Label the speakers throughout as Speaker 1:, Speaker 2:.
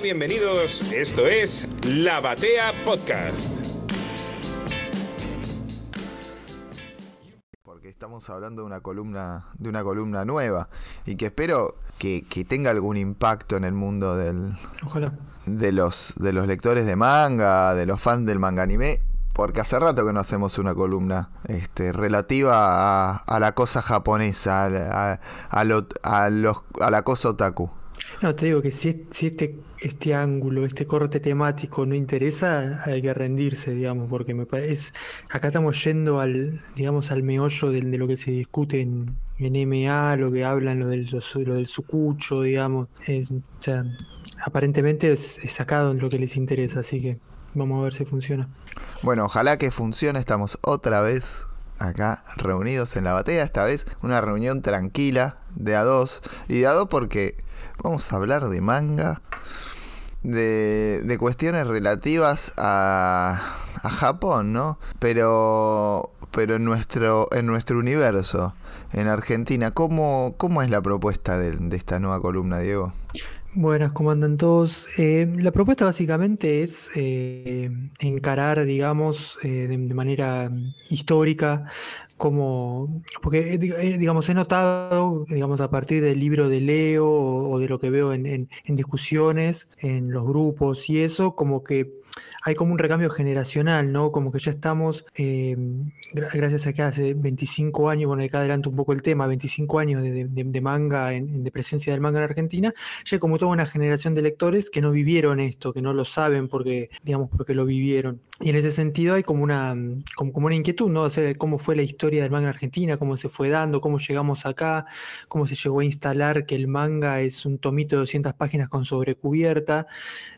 Speaker 1: Hola, bienvenidos. Esto es La Batea Podcast.
Speaker 2: Porque estamos hablando de una columna, de una columna nueva y que espero que, que tenga algún impacto en el mundo del,
Speaker 3: Ojalá.
Speaker 2: de los de los lectores de manga, de los fans del manga anime, porque hace rato que no hacemos una columna este, relativa a, a la cosa japonesa, a, a- a lo- a los, a la cosa otaku.
Speaker 3: No, te digo que si, es- si este, este ángulo, este corte temático no interesa, hay que rendirse, digamos, porque me parece, acá estamos yendo al, digamos, al meollo del- de, lo que se discute en, MA, lo que hablan, lo del, lo, del sucucho, digamos, o sea, aparentemente es, es sacado en lo que les interesa, así que vamos a ver si funciona.
Speaker 2: Bueno, ojalá que funcione. Estamos otra vez acá reunidos en la batea. Esta vez una reunión tranquila de a dos. Y de a dos porque vamos a hablar de manga, de, de cuestiones relativas a, a Japón, ¿no? Pero, pero en, nuestro, en nuestro universo, en Argentina, ¿cómo, cómo es la propuesta de, de esta nueva columna, Diego?
Speaker 3: Buenas, ¿cómo andan todos? Eh, la propuesta básicamente es eh, encarar, digamos, eh, de, manera histórica, como, porque, eh, eh, digamos, he notado, digamos, a partir del libro de Leo o, o de lo que veo en, en- en discusiones, en los grupos y eso, como que hay como un recambio generacional, ¿no? Como que ya estamos, eh, gra- gracias a que hace 25 años, bueno, acá adelanto un poco el tema, 25 años de, de- de- manga, en- de presencia del manga en Argentina, ya como toda una generación de lectores que no vivieron esto, que no lo saben porque, digamos, porque lo vivieron. Y en ese sentido hay como una, como, como una inquietud, ¿no? O sea, cómo fue la historia del manga en Argentina, cómo se fue dando, cómo llegamos acá, cómo se llegó a instalar que el manga es un tomito de 200 páginas con sobrecubierta,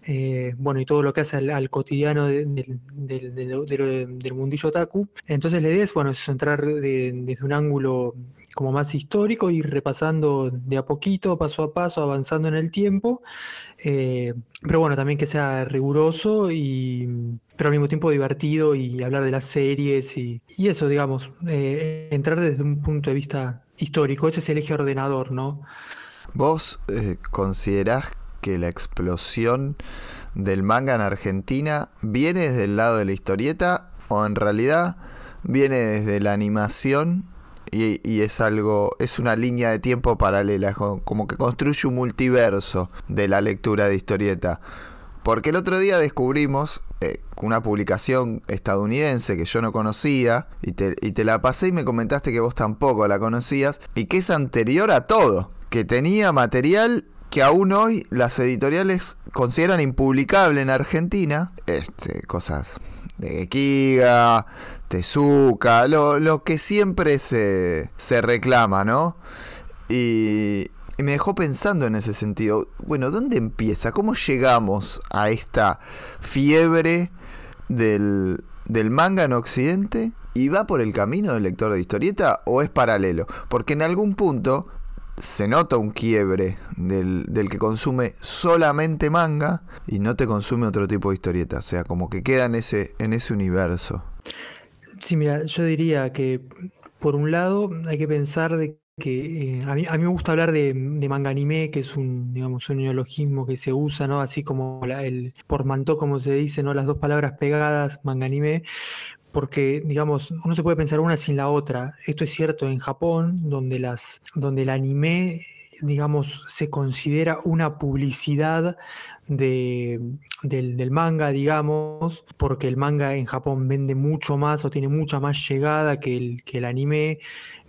Speaker 3: eh, bueno, y todo lo que hace al, cotidiano de- del, mundillo otaku. Entonces la idea es, bueno, es entrar de- desde un ángulo como más histórico, ir repasando de a poquito, paso a paso, avanzando en el tiempo, eh, pero bueno, también que sea riguroso y pero al mismo tiempo divertido y hablar de las series y, y eso, digamos, eh, entrar desde un punto de vista histórico, ese es el eje ordenador, ¿no?
Speaker 2: ¿Vos eh, considerás que la explosión del manga en Argentina viene desde el lado de la historieta o en realidad viene desde la animación y, es algo, es una línea de tiempo paralela, como que construye un multiverso de la lectura de historieta? Porque el otro día descubrimos eh, una publicación estadounidense que yo no conocía y te, y te la pasé y me comentaste que vos tampoco la conocías y que es anterior a todo, que tenía material que aún hoy las editoriales consideran impublicable en Argentina, este, cosas de Kiga, Tezuka, lo, lo que siempre se, se reclama, ¿no? Y, y me dejó pensando en ese sentido. Bueno, ¿dónde empieza? ¿Cómo llegamos a esta fiebre del, del manga en Occidente? ¿Y va por el camino del lector de historieta o es paralelo? Porque en algún punto se nota un quiebre del, del que consume solamente manga y no te consume otro tipo de historieta. O sea, como que queda en ese, en ese universo.
Speaker 3: Sí, mira, yo diría que por un lado hay que pensar de que eh, a mí, a mí me gusta hablar de, de manga anime, que es un, digamos, un neologismo que se usa, ¿no? Así como la- el portmanteau, como se dice, ¿no? Las dos palabras pegadas, manga anime, porque, digamos, uno se puede pensar una sin la otra. Esto es cierto en Japón, donde las, donde el anime, digamos, se considera una publicidad de, del, del manga, digamos, porque el manga en Japón vende mucho más o tiene mucha más llegada que el, que el anime.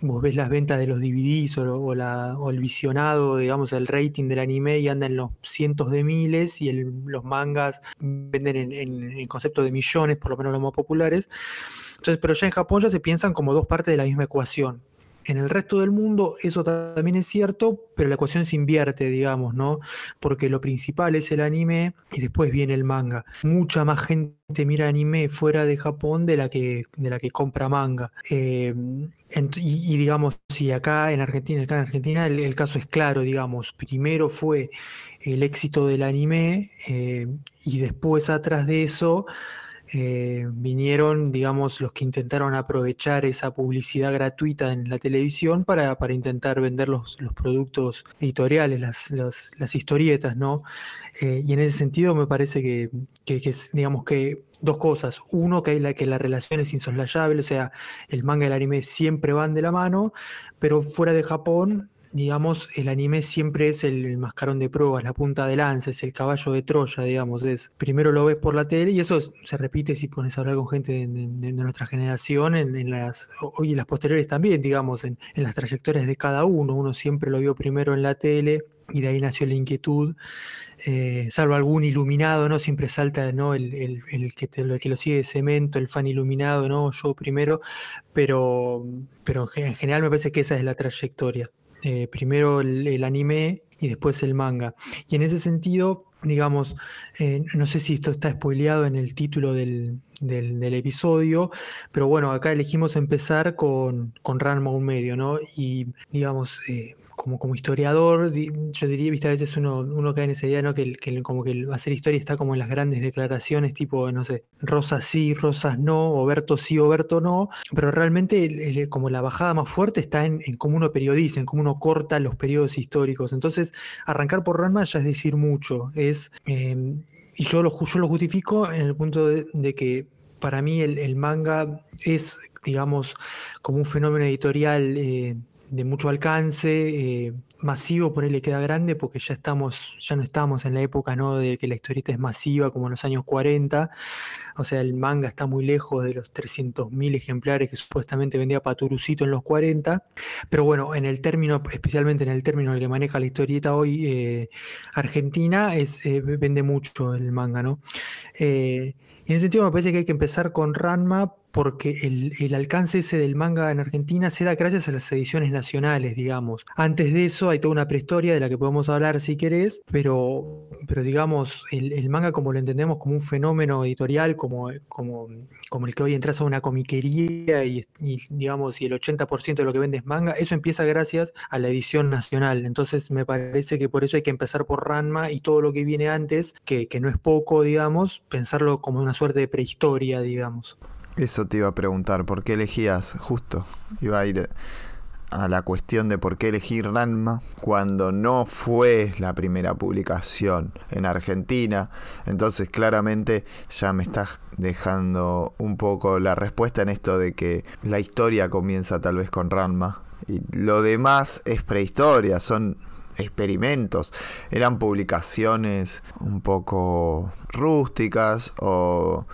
Speaker 3: Vos ves las ventas de los DVDs o la- o el visionado, digamos, el rating del anime y anda en los cientos de miles y el- los mangas venden en, en, en concepto de millones, por lo menos los más populares. Entonces, pero ya en Japón ya se piensan como dos partes de la misma ecuación. En el resto del mundo eso también es cierto, pero la ecuación se invierte, digamos, ¿no? Porque lo principal es el anime y después viene el manga. Mucha más gente mira anime fuera de Japón de la que, de la que compra manga. Eh, y, digamos, si acá en Argentina, acá en Argentina el, el caso es claro, digamos, primero fue el éxito del anime eh, y después atrás de eso eh, vinieron, digamos, los que intentaron aprovechar esa publicidad gratuita en la televisión para, intentar vender los, productos editoriales, las, historietas, ¿no? Eh, y en ese sentido me parece que, digamos que dos cosas. Uno, que, la, que la relación es insoslayable, o sea, el manga y el anime siempre van de la mano, pero fuera de Japón digamos, el anime siempre es el, mascarón de pruebas, la punta de lanza, es el caballo de Troya, digamos. Es, primero lo ves por la tele y eso se repite si pones a hablar con gente de, nuestra generación, en, las, hoy las posteriores también, digamos, en, las trayectorias de cada uno. Uno siempre lo vio primero en la tele y de ahí nació la inquietud. Eh, salvo algún iluminado, ¿no? Siempre salta, ¿no? El, que, el que lo sigue de cemento, el fan iluminado, ¿no? Yo primero, pero, pero en general me parece que esa es la trayectoria. Eh, primero el, anime y después el manga. Y en ese sentido, digamos, eh, no sé si esto está spoileado en el título del, episodio, pero bueno, acá elegimos empezar con, con Ranma un medio, ¿no? Y digamos, eh, como, como historiador, yo diría, viste, a veces uno, uno cae en esa idea, ¿no? Que, como que hacer historia está como en las grandes declaraciones, tipo, no sé, rosas sí, rosas no, Oberto sí, Oberto no, pero realmente como la bajada más fuerte está en, cómo uno periodiza, en cómo uno corta los periodos históricos. Entonces, arrancar por Ranma ya es decir mucho, es, em, y yo lo, yo lo justifico en el punto de, que para mí el, manga es, digamos, como un fenómeno editorial eh, de mucho alcance, eh, masivo por ahí le queda grande porque ya estamos, ya no estamos en la época ¿no? de que la historieta es masiva como en los años 40, o sea, el manga está muy lejos de los 300.000 ejemplares que supuestamente vendía Paturucito en los 40, pero bueno, en el término, especialmente en el término el que maneja la historieta hoy eh, Argentina, es, eh, vende mucho el manga, ¿no? en ese sentido me parece que hay que empezar con Ranma porque el, alcance ese del manga en Argentina se da gracias a las ediciones nacionales, digamos. Antes de eso hay toda una prehistoria de la que podemos hablar si querés, pero, pero digamos, el, manga como lo entendemos como un fenómeno editorial, como, como, como el que hoy entras a una comiquería y, digamos, y el 80% de lo que vende es manga, eso empieza gracias a la edición nacional. Entonces me parece que por eso hay que empezar por Ranma y todo lo que viene antes, que no es poco, digamos, pensarlo como una suerte de prehistoria, digamos.
Speaker 2: Eso te iba a preguntar, ¿por qué elegías justo? Iba a ir a la cuestión de por qué elegir Ranma cuando no fue la primera publicación en Argentina. Entonces claramente ya me estás dejando un poco la respuesta en esto de que la historia comienza tal vez con Ranma. Y lo demás es prehistoria, son experimentos, eran publicaciones un poco rústicas o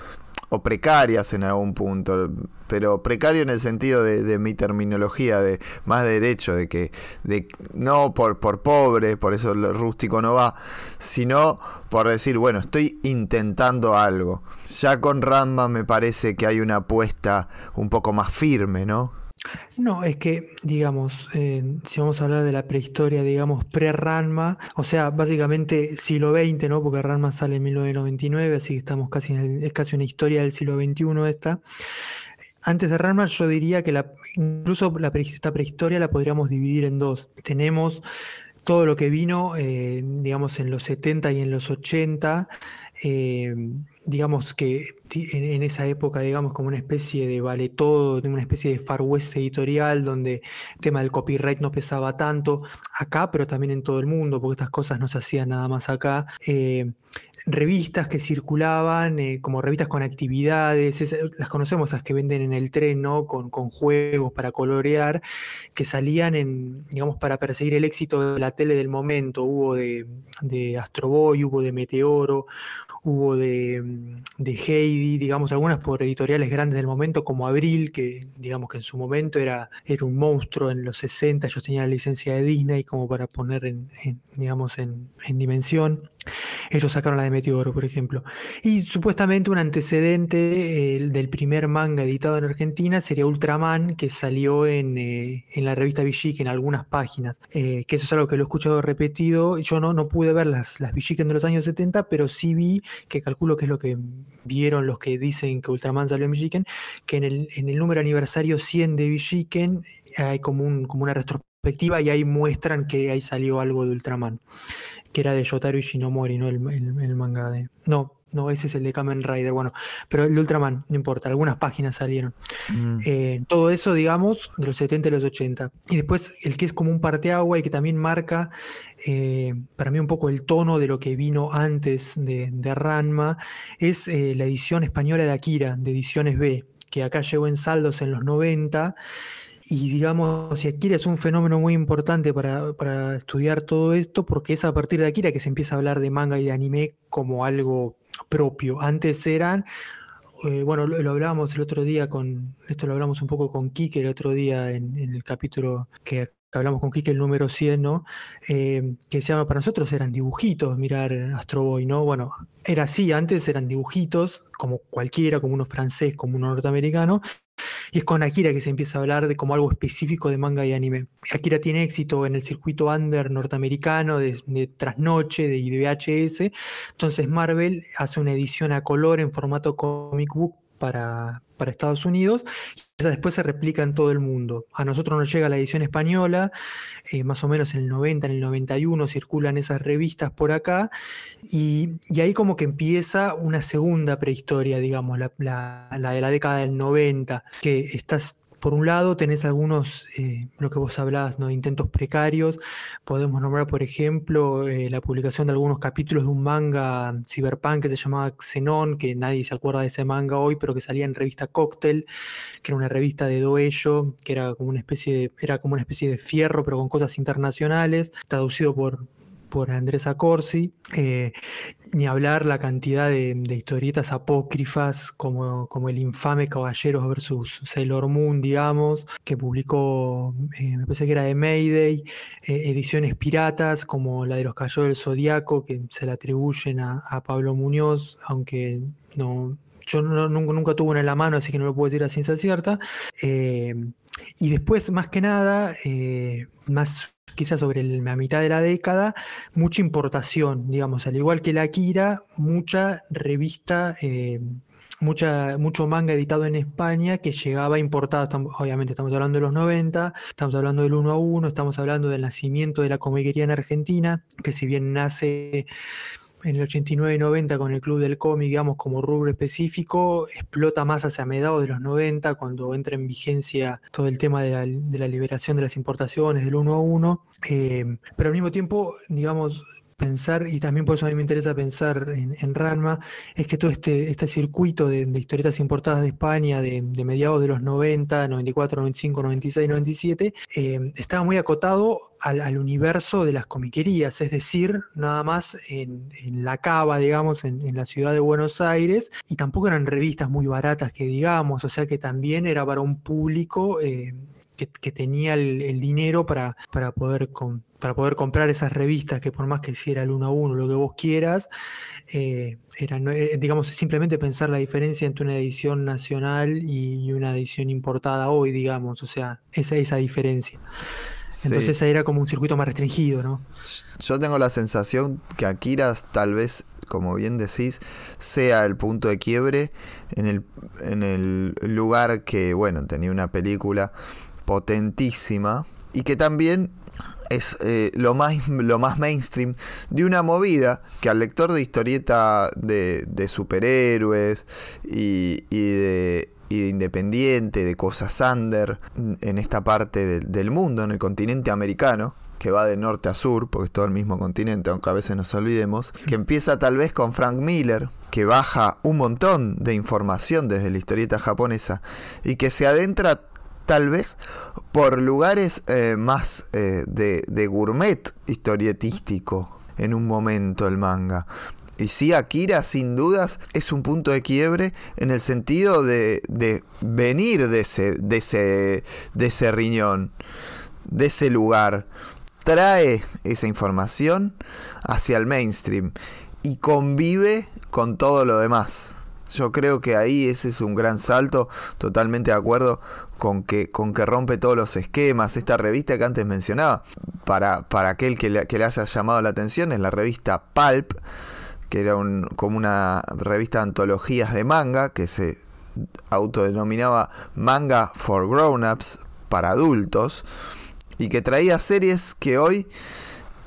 Speaker 2: o precarias en algún punto, pero precario en el sentido de, mi terminología, de más derecho, de que de, no por, por pobre, por eso el rústico no va, sino por decir, bueno, estoy intentando algo. Ya con Ramba me parece que hay una apuesta un poco más firme, ¿no?
Speaker 3: No, es que, digamos, si vamos a hablar de la prehistoria, digamos, pre-Ranma, o sea, básicamente siglo XX, ¿no? Porque Ranma sale en 1999, así que estamos casi en es casi una historia del siglo XXI esta. Antes de Ranma, yo diría que incluso la, esta prehistoria la podríamos dividir en dos. Tenemos todo lo que vino, eh, digamos, en los 70 y en los 80, eh, digamos que en, esa época, digamos, como una especie de vale todo, una especie de far west editorial, donde el tema del copyright no pesaba tanto acá, pero también en todo el mundo, porque estas cosas no se hacían nada más acá. Eh, revistas que circulaban, eh, como revistas con actividades, las conocemos, las que venden en el tren, ¿no? Con, juegos para colorear, que salían en, digamos, para perseguir el éxito de la tele del momento. Hubo de, de Astro Boy, hubo de Meteoro, hubo de de Heidi, digamos, algunas por editoriales grandes del momento, como Abril, que digamos que en su momento era, era un monstruo en los 60, ellos tenían la licencia de Disney como para poner en, digamos, en, en dimensión. Ellos sacaron la de Meteoro, por ejemplo. Y supuestamente un antecedente del primer manga editado en Argentina sería Ultraman, que salió en, eh, la revista Villiquen, en algunas páginas. Eh, que eso es algo que lo he escuchado repetido. Yo no, no pude ver las, las Villiquen de los años 70, pero sí vi, que calculo que es lo que vieron los que dicen que Ultraman salió en Villiquen, que en el, en el número aniversario 100 de Villiquen hay como, un, como una retrospectiva y ahí muestran que ahí salió algo de Ultraman que era de Yotaro Ishinomori, ¿no? El, el, manga de. No, no, ese es el de Kamen Rider, bueno, pero el de Ultraman, no importa, algunas páginas salieron.
Speaker 2: Mm.
Speaker 3: Eh, todo eso, digamos, de los 70 y los 80. Y después el que es como un parteagua y que también marca eh, para mí un poco el tono de lo que vino antes de, de Ranma, es eh, la edición española de Akira, de Ediciones B, que acá llegó en saldos en los 90 y digamos, si Akira es un fenómeno muy importante para, para, estudiar todo esto, porque es a partir de Akira que se empieza a hablar de manga y de anime como algo propio. Antes eran, eh, bueno, lo, lo, hablábamos el otro día con, esto lo hablamos un poco con Kike el otro día en, el capítulo que hablamos con Kike el número 100, ¿no? Eh, que se llama, para nosotros eran dibujitos mirar Astro Boy, ¿no? Bueno, era así, antes eran dibujitos, como cualquiera, como uno francés, como uno norteamericano, y es con Akira que se empieza a hablar de como algo específico de manga y anime. Akira tiene éxito en el circuito under norteamericano de, trasnoche de, de VHS. Entonces Marvel hace una edición a color en formato comic book para, para Estados Unidos esa después se replica en todo el mundo. A nosotros nos llega la edición española, eh, más o menos en el 90, en el 91 circulan esas revistas por acá y, y ahí como que empieza una segunda prehistoria, digamos, la, la, la, de la década del 90, que estás por un lado tenés algunos, eh, lo que vos hablabas, ¿no? intentos precarios. Podemos nombrar, por ejemplo, eh, la publicación de algunos capítulos de un manga cyberpunk que se llamaba Xenon, que nadie se acuerda de ese manga hoy, pero que salía en revista Cocktail, que era una revista de Doello, que era como una especie de, era como una especie de fierro, pero con cosas internacionales, traducido por, por Andrés Acorsi, eh, ni hablar la cantidad de, historietas apócrifas como, como, el infame Caballeros versus Sailor Moon, digamos, que publicó, eh, me parece que era de Mayday, eh, ediciones piratas como la de los Caballeros del Zodíaco, que se le atribuyen a, Pablo Muñoz, aunque no, yo nunca, nunca, tuve una en la mano, así que no lo puedo decir a ciencia cierta. Y después, más que nada, más quizás sobre la mitad de la década, mucha importación, digamos, al igual que la Akira, mucha revista. Eh, Mucha, mucho manga editado en España que llegaba importado, obviamente estamos hablando de los 90, estamos hablando del 1 a 1, estamos hablando del nacimiento de la comiquería en Argentina, que si bien nace en el 89 y 90 con el Club del Cómic, digamos, como rubro específico, explota más hacia mediados de los 90, cuando entra en vigencia todo el tema de la, liberación de las importaciones del 1 a 1. Eh, pero al mismo tiempo, digamos, pensar, y también por eso a mí me interesa pensar en, en Ranma, es que todo este, este circuito de, historietas importadas de España de, mediados de los 90, 94, 95, 96, 97, eh, estaba muy acotado al, universo de las comiquerías, es decir, nada más en, la cava, digamos, en, en, la ciudad de Buenos Aires, y tampoco eran revistas muy baratas que digamos, o sea que también era para un público eh, que, que, tenía el, el, dinero para, para poder... Con, para poder comprar esas revistas que por más que hiciera el uno a uno, lo que vos quieras, eh, era, eh, digamos, simplemente pensar la diferencia entre una edición nacional y una edición importada hoy, digamos, o sea, esa, esa diferencia. Entonces sí. era como un circuito más restringido, ¿no?
Speaker 2: Yo tengo la sensación que Akira tal vez, como bien decís, sea el punto de quiebre en el, en el lugar que, bueno, tenía una película potentísima y que también es eh, lo, más, lo más mainstream de una movida que al lector de historieta de, de superhéroes y, y, de, y, de, independiente, de cosas under, en esta parte de, del mundo, en el continente americano, que va de norte a sur, porque es todo el mismo continente, aunque a veces nos olvidemos, que empieza tal vez con Frank Miller, que baja un montón de información desde la historieta japonesa y que se adentra tal vez por lugares eh, más eh, de, gourmet historietístico en un momento el manga. Y sí, Akira sin dudas es un punto de quiebre en el sentido de, de venir de ese, de, ese, de ese riñón, de ese lugar. Trae esa información hacia el mainstream y convive con todo lo demás. Yo creo que ahí ese es un gran salto, totalmente de acuerdo con que, con que rompe todos los esquemas. Esta revista que antes mencionaba, para, para aquel que le, que le haya llamado la atención, es la revista Pulp, que era un, como una revista de antologías de manga, que se autodenominaba Manga for Grown-Ups, para adultos, y que traía series que hoy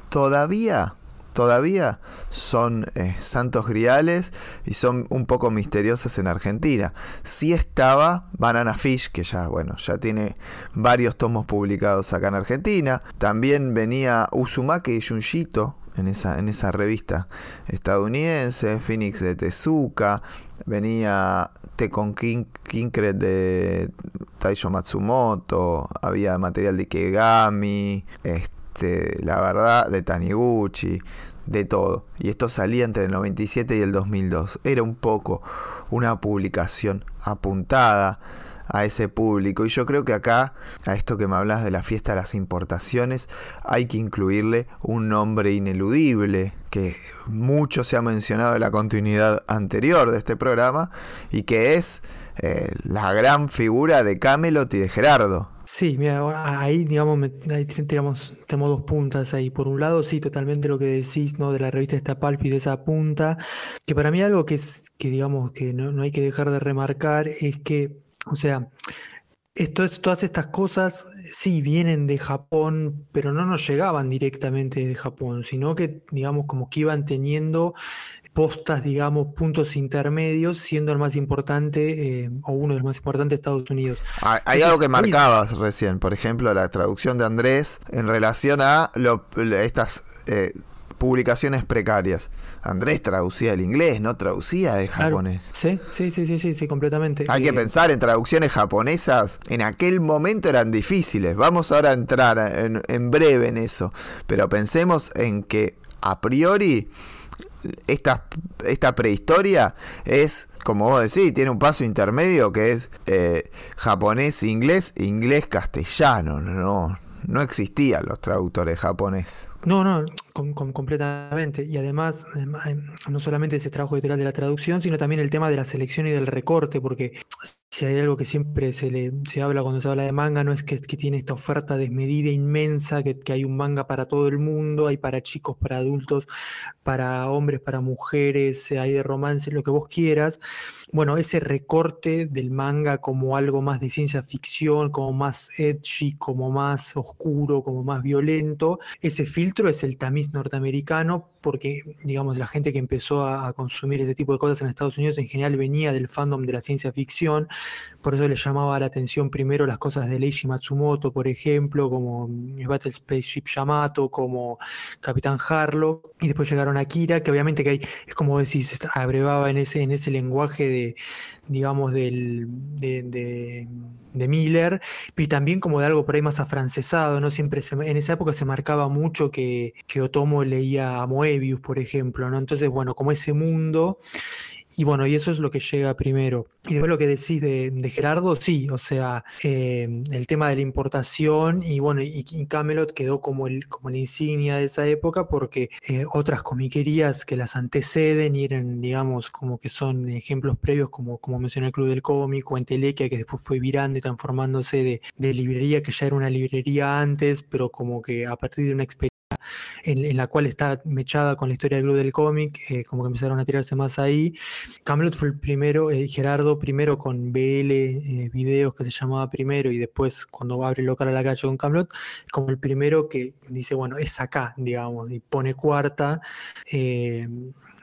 Speaker 2: todavía todavía son eh, santos griales y son un poco misteriosas en Argentina. Sí estaba Banana Fish, que ya, bueno, ya tiene varios tomos publicados acá en Argentina. También venía Uzumaki y Junjito, en esa, en esa revista estadounidense, Phoenix de Tezuka, venía Tekon King, Kinkred de Taisho Matsumoto, había material de Kegami, este, la verdad, de Taniguchi, de todo. Y esto salía entre el 97 y el 2002. Era un poco una publicación apuntada a ese público. Y yo creo que acá, a esto que me hablas de la fiesta de las importaciones, hay que incluirle un nombre ineludible, que mucho se ha mencionado en la continuidad anterior de este programa, y que es eh, la gran figura de Camelot y de Gerardo.
Speaker 3: Sí, mira, ahí digamos, ahí tenemos, tenemos dos puntas ahí. Por un lado, sí, totalmente lo que decís, ¿no? De la revista Estapalpi, de esa punta, que para mí algo que es, que digamos, que no, no hay que dejar de remarcar es que o sea, esto es, todas estas cosas sí vienen de Japón, pero no nos llegaban directamente de Japón, sino que, digamos, como que iban teniendo postas, digamos, puntos intermedios, siendo el más importante eh, o uno de los más importantes de Estados Unidos.
Speaker 2: Hay, algo que marcabas recién, por ejemplo, la traducción de Andrés en relación a estas eh, publicaciones precarias. Andrés traducía el inglés, no traducía el japonés.
Speaker 3: Sí, sí, sí, sí, sí, completamente.
Speaker 2: Hay que eh, pensar en traducciones japonesas, en aquel momento eran difíciles. Vamos ahora a entrar en, breve en eso, pero pensemos en que a priori esta, esta prehistoria es, como vos decís, tiene un paso intermedio que es eh, japonés-inglés, inglés-castellano, no, no existían los traductores japonés.
Speaker 3: No, no, completamente. Y además, em, em, no solamente ese trabajo editorial de la traducción, sino también el tema de la selección y del recorte, porque si hay algo que siempre se, le, se habla cuando se habla de manga, no es que, tiene esta oferta desmedida, inmensa, que, hay un manga para todo el mundo, hay para chicos, para adultos, para hombres, para mujeres, hay de romance, lo que vos quieras. Bueno, ese recorte del manga como algo más de ciencia ficción, como más edgy, como más oscuro, como más violento, ese filtro es el tamiz norteamericano, porque, digamos, la gente que empezó a, consumir este tipo de cosas en Estados Unidos en general venía del fandom de la ciencia ficción, por eso le llamaba la atención primero las cosas de Leiji Matsumoto, por ejemplo, como Battle Spaceship Yamato, como Capitán Harlock, y después llegaron a Kira, que obviamente que hay, es como decís, abrevaba en ese, en ese lenguaje de, digamos, del, de, Miller, y también como de algo por ahí más afrancesado, ¿no? Siempre en esa época se marcaba mucho que, que Otomo leía a Moebius, por ejemplo, ¿no? Entonces, bueno, como ese mundo y bueno, y eso es lo que llega primero. Y después lo que decís de, Gerardo, sí, o sea, eh, el tema de la importación y bueno, y, Camelot quedó como el, como la insignia de esa época porque eh, otras comiquerías que las anteceden y eran, digamos, como que son ejemplos previos, como, como mencioné el Club del Cómic o Entelequia, que después fue virando y transformándose de, de librería, que ya era una librería antes, pero como que a partir de una experiencia en, la cual está mechada con la historia del club del cómic, eh, como que empezaron a tirarse más ahí. Camelot fue el primero, eh, Gerardo primero con BL eh, Videos que se llamaba primero y después cuando abre el local a la calle con Camelot, como el primero que dice, bueno, es acá, digamos, y pone cuarta.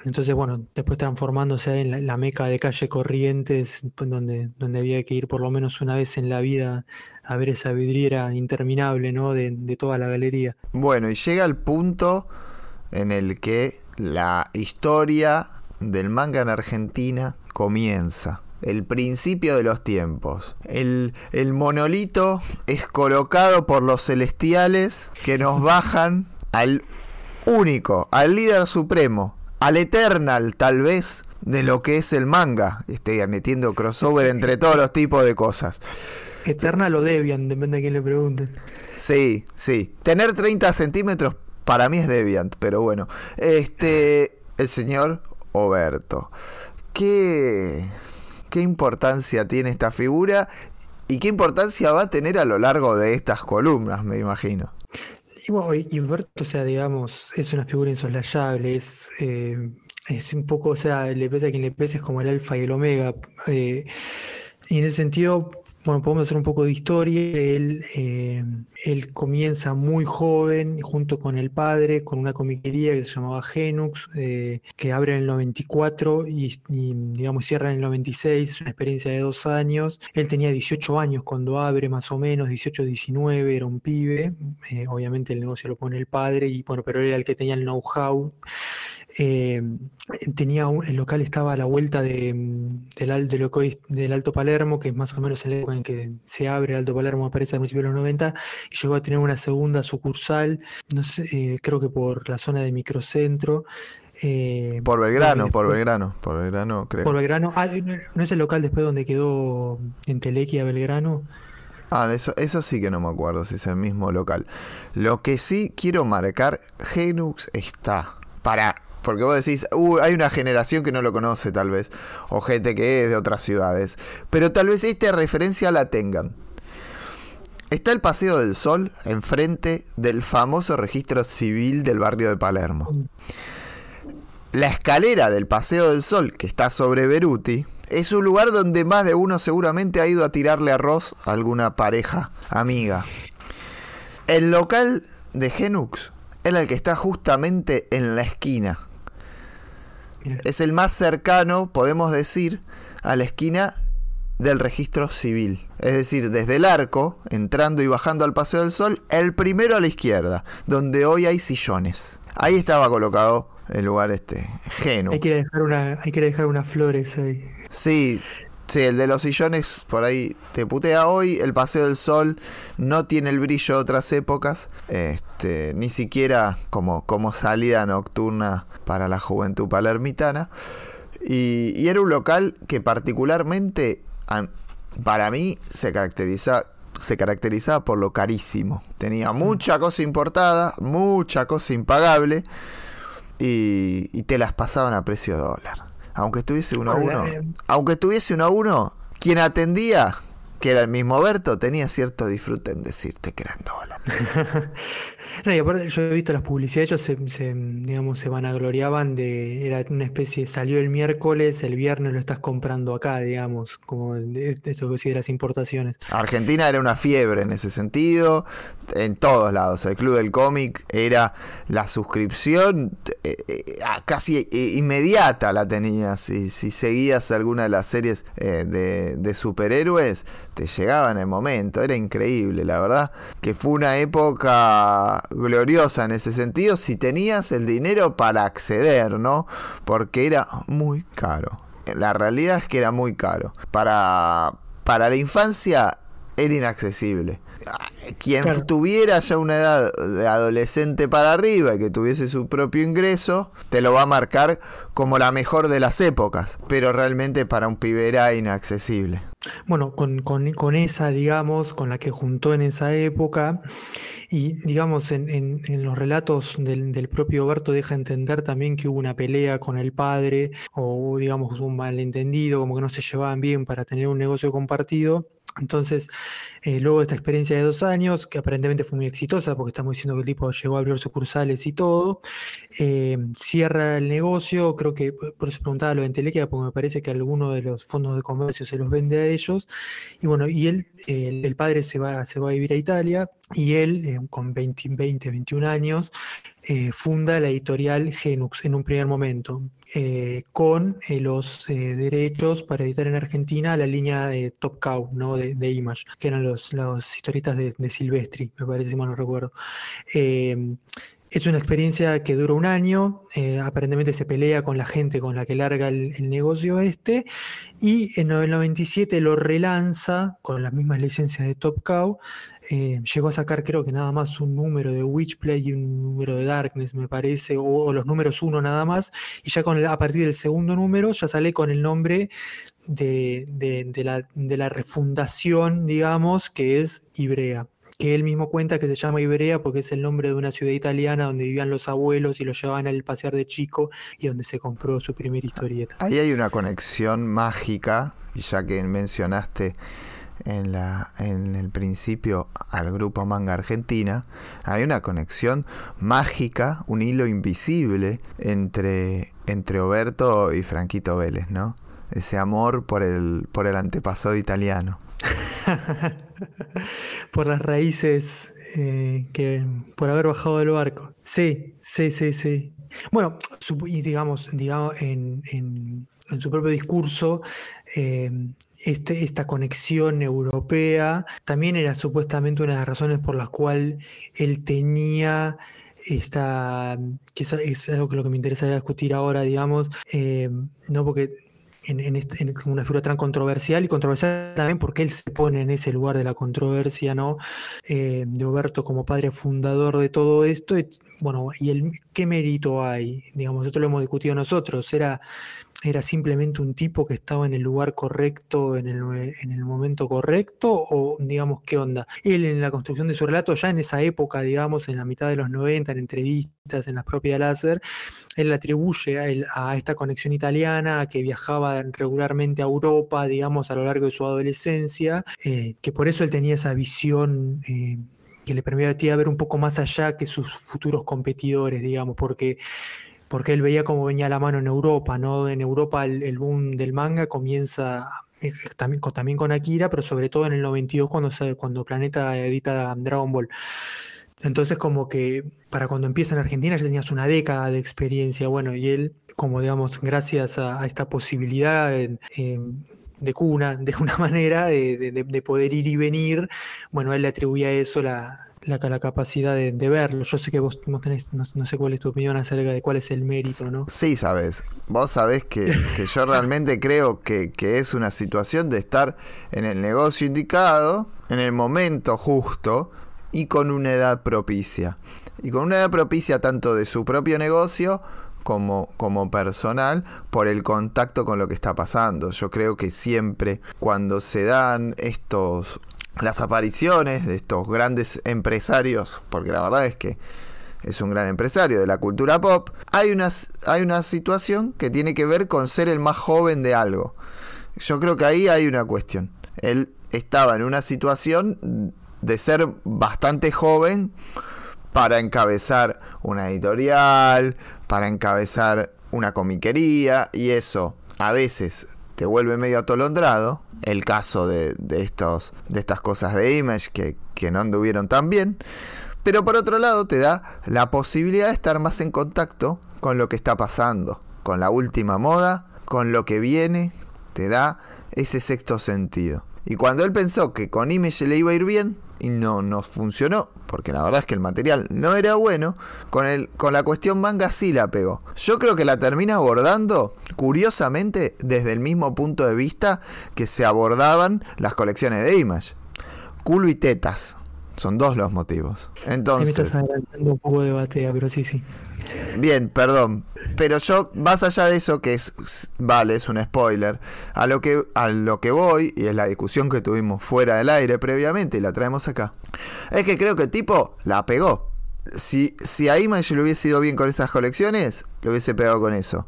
Speaker 3: Entonces, bueno, después transformándose en la, meca de calle Corrientes, pues, donde, donde había que ir por lo menos una vez en la vida a ver esa vidriera interminable, ¿no? De, de toda la galería.
Speaker 2: Bueno, y llega el punto en el que la historia del manga en Argentina comienza. El principio de los tiempos. El, el monolito es colocado por los celestiales que nos bajan al único, al líder supremo, al Eternal, tal vez, de lo que es el manga. Estoy metiendo crossover entre todos los tipos de cosas.
Speaker 3: Eternal o Deviant, depende de quién le pregunte.
Speaker 2: Sí, sí. Tener 30 centímetros para mí es Deviant, pero bueno. Este, el señor Oberto. ¿Qué, qué importancia tiene esta figura y qué importancia va a tener a lo largo de estas columnas, me imagino?
Speaker 3: Y, Humberto, o sea, digamos, es una figura insoslayable, es, eh, es un poco, o sea, le pese a quien le pese, es como el alfa y el omega. Eh, y en ese sentido, bueno, podemos hacer un poco de historia. Él, eh, él comienza muy joven, junto con el padre, con una comiquería que se llamaba Genux, eh, que abre en el 94 y, digamos, cierra en el 96. Es una experiencia de dos años. Él tenía 18 años cuando abre, más o menos, 18, 19, era un pibe. Eh, obviamente el negocio lo pone el padre, y bueno, pero él era el que tenía el know-how. Eh, tenía el local estaba a la vuelta de, del, del, Alto Palermo, que es más o menos el época en que se abre el Alto Palermo, aparece al principio de los 90, y llegó a tener una segunda sucursal, no sé, eh, creo que por la zona de microcentro.
Speaker 2: Eh, por Belgrano, por Belgrano, por Belgrano, creo.
Speaker 3: Por Belgrano, ah, ¿no es el local después donde quedó en Telequia Belgrano?
Speaker 2: Ah, eso, eso sí que no me acuerdo si es el mismo local. Lo que sí quiero marcar, Genux está para porque vos decís, uh, hay una generación que no lo conoce tal vez, o gente que es de otras ciudades, pero tal vez esta referencia la tengan. Está el Paseo del Sol enfrente del famoso registro civil del barrio de Palermo. La escalera del Paseo del Sol, que está sobre Beruti, es un lugar donde más de uno seguramente ha ido a tirarle arroz a alguna pareja, amiga. El local de Genux era el que está justamente en la esquina es el más cercano, podemos decir, a la esquina del registro civil. Es decir, desde el arco, entrando y bajando al Paseo del Sol, el primero a la izquierda, donde hoy hay sillones. Ahí estaba colocado el lugar este, Genu.
Speaker 3: Hay que dejar, una, hay que dejar unas flores ahí.
Speaker 2: Sí, Sí, el de los sillones por ahí te putea hoy. El Paseo del Sol no tiene el brillo de otras épocas. Este, ni siquiera como, como salida nocturna para la juventud palermitana. Y, era un local que particularmente para mí se caracteriza se caracterizaba por lo carísimo. Tenía mucha cosa importada, mucha cosa impagable y, y te las pasaban a precio de dólar aunque estuviese uno a uno, aunque estuviese uno a uno, quien atendía, que era el mismo Berto, tenía cierto disfrute en decirte que eran dólares.
Speaker 3: No, y aparte yo he visto las publicidades, ellos se, se, digamos, se vanagloriaban de, era una especie, salió el miércoles, el viernes lo estás comprando acá, digamos, como sí de las importaciones.
Speaker 2: Argentina era una fiebre en ese sentido, en todos lados. El Club del Cómic era la suscripción eh, eh, casi eh, inmediata la tenías. Si, si seguías alguna de las series de, de superhéroes, te llegaba en el momento. Era increíble, la verdad, que fue una época gloriosa en ese sentido si tenías el dinero para acceder, ¿no? Porque era muy caro. La realidad es que era muy caro. Para, para la infancia era inaccesible. Quien tuviera ya una edad de adolescente para arriba y que tuviese su propio ingreso, te lo va a marcar como la mejor de las épocas, pero realmente para un pibe era inaccesible.
Speaker 3: Bueno, con, con, esa, digamos, con la que juntó en esa época, y digamos, en, en, los relatos del, del, propio Berto deja entender también que hubo una pelea con el padre, o digamos, un malentendido, como que no se llevaban bien para tener un negocio compartido. Entonces, eh, luego de esta experiencia de dos años, que aparentemente fue muy exitosa, porque estamos diciendo que el tipo llegó a abrir sucursales y todo, eh, cierra el negocio, creo que por eso preguntaba lo de Entelequia, porque me parece que alguno de los fondos de comercio se los vende a ellos, y bueno, y él, el padre se va, se va a vivir a Italia, y él, eh, con 20, 20, 21 años, eh, funda la editorial Genux en un primer momento, eh, con los derechos para editar en Argentina la línea de Top Cow, ¿no? de, Image, que eran los, los historietas de, Silvestri, me parece, si mal no recuerdo. Es una experiencia que dura un año, aparentemente se pelea con la gente con la que larga el, el, negocio este, y en el 97 lo relanza con las mismas licencias de Top Cow, eh, llegó a sacar creo que nada más un número de Witchplay y un número de Darkness, me parece, o, los números uno nada más, y ya con a partir del segundo número ya sale con el nombre de, la, refundación, digamos, que es Ibrea que él mismo cuenta que se llama Ibrea porque es el nombre de una ciudad italiana donde vivían los abuelos y lo llevaban al pasear de chico y donde se compró su primera historieta.
Speaker 2: Ahí hay una conexión mágica, ya que mencionaste en, la, en el principio al grupo Manga Argentina, hay una conexión mágica, un hilo invisible entre, entre Oberto y Franquito Vélez, ¿no? Ese amor por el, por el antepasado italiano.
Speaker 3: por las raíces eh, que por haber bajado del barco. Sí, sí, sí, sí. Bueno, y digamos, digamos en, en, su propio discurso, eh, este, esta conexión europea también era supuestamente una de las razones por las cuales él tenía esta, que es, algo que lo que me interesa discutir ahora, digamos, eh, no porque en, este, una figura tan controversial y controversial también porque él se pone en ese lugar de la controversia, ¿no? Eh, de Oberto como padre fundador de todo esto. bueno, ¿y el, qué mérito hay? Digamos, esto lo hemos discutido nosotros. Era era simplemente un tipo que estaba en el lugar correcto, en el, en el, momento correcto, o digamos, ¿qué onda? Él en la construcción de su relato, ya en esa época, digamos, en la mitad de los 90, en entrevistas, en las propias láser, él atribuye a, esta conexión italiana, que viajaba regularmente a Europa, digamos, a lo largo de su adolescencia, eh, que por eso él tenía esa visión. Eh, que le permitía ver un poco más allá que sus futuros competidores, digamos, porque porque él veía cómo venía la mano en Europa, ¿no? En Europa el, boom del manga comienza eh, también, también, con Akira, pero sobre todo en el 92 cuando, cuando Planeta edita Dragon Ball. Entonces como que para cuando empieza en Argentina ya tenías una década de experiencia, bueno, y él, como digamos, gracias a, esta posibilidad de cuna, de una manera, de, poder ir y venir, bueno, él le atribuía eso la, la, la capacidad de, verlo. Yo sé que vos no tenés, no, sé cuál es tu opinión acerca de cuál es el mérito, ¿no?
Speaker 2: Sí, sabes. Vos sabés que, yo realmente creo que, es una situación de estar en el negocio indicado, en el momento justo y con una edad propicia. Y con una edad propicia tanto de su propio negocio como, como personal por el contacto con lo que está pasando. Yo creo que siempre cuando se dan estos las apariciones de estos grandes empresarios, porque la verdad es que es un gran empresario de la cultura pop, hay una, hay una situación que tiene que ver con ser el más joven de algo. Yo creo que ahí hay una cuestión. Él estaba en una situación de ser bastante joven para encabezar una editorial, para encabezar una comiquería y eso a veces te vuelve medio atolondrado. El caso de, estos, de estas cosas de Image que, que no anduvieron tan bien. Pero por otro lado te da la posibilidad de estar más en contacto con lo que está pasando, con la última moda, con lo que viene, te da ese sexto sentido. Y cuando él pensó que con Image le iba a ir bien, y no nos funcionó, porque la verdad es que el material no era bueno, con, el, con la cuestión manga sí la pegó. Yo creo que la termina abordando, curiosamente, desde el mismo punto de vista que se abordaban las colecciones de Image. Culo y tetas. Son dos los motivos. Entonces.
Speaker 3: Me estás adelantando un poco de batea, pero sí, sí.
Speaker 2: Bien, perdón. Pero yo, más allá de eso, que es. Vale, es un spoiler. A lo que, a lo que voy, y es la discusión que tuvimos fuera del aire previamente, y la traemos acá. Es que creo que el tipo la pegó. Si, si a Image le hubiese ido bien con esas colecciones, le hubiese pegado con eso.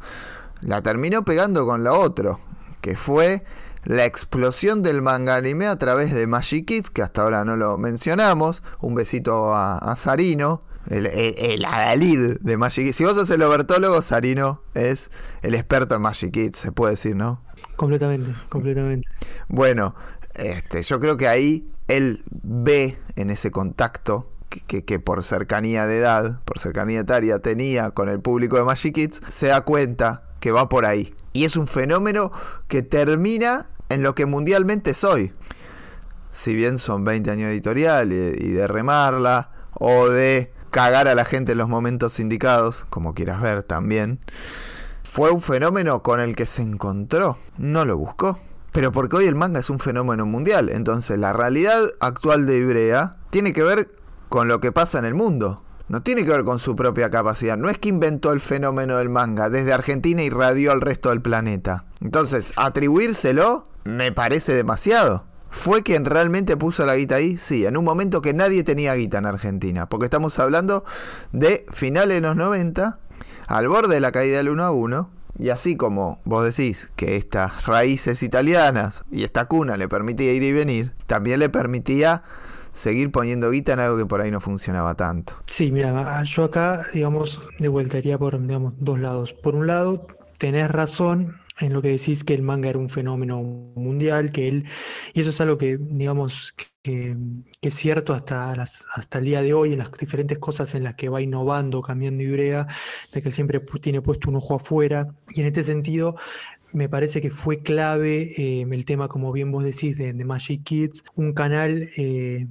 Speaker 2: La terminó pegando con la otro. Que fue la explosión del manga anime a través de Magic Kids, que hasta ahora no lo mencionamos. Un besito a, Sarino, el, el, de Magic Kids. Si vos sos el obertólogo, Sarino es el experto en Magic Kids, se puede decir, ¿no?
Speaker 3: Completamente, completamente.
Speaker 2: Bueno, este, yo creo que ahí él ve en ese contacto que, que, por cercanía de edad, por cercanía etaria tenía con el público de Magic Kids, se da cuenta que va por ahí. Y es un fenómeno que termina en lo que mundialmente soy. Si bien son 20 años de editorial y, de remarla, o de cagar a la gente en los momentos indicados, como quieras ver también, fue un fenómeno con el que se encontró, no lo buscó. Pero porque hoy el manga es un fenómeno mundial, entonces la realidad actual de Ibrea tiene que ver con lo que pasa en el mundo. No tiene que ver con su propia capacidad. No es que inventó el fenómeno del manga desde Argentina y radió al resto del planeta. Entonces, atribuírselo me parece demasiado. ¿Fue quien realmente puso la guita ahí? Sí, en un momento que nadie tenía guita en Argentina. Porque estamos hablando de finales de los 90, al borde de la caída del 1 a 1. Y así como vos decís que estas raíces italianas y esta cuna le permitía ir y venir, también le permitía seguir poniendo guita en algo que por ahí no funcionaba tanto.
Speaker 3: Sí, mira, yo acá, digamos, de por, digamos, dos lados. Por un lado, tenés razón en lo que decís que el manga era un fenómeno mundial, que él, y eso es algo que, digamos, que, es cierto hasta, las, hasta el día de hoy, en las diferentes cosas en las que va innovando, cambiando Ibrea, de que él siempre tiene puesto un ojo afuera, y en este sentido, me parece que fue clave eh, el tema, como bien vos decís, de, Magic Kids, un canal eh,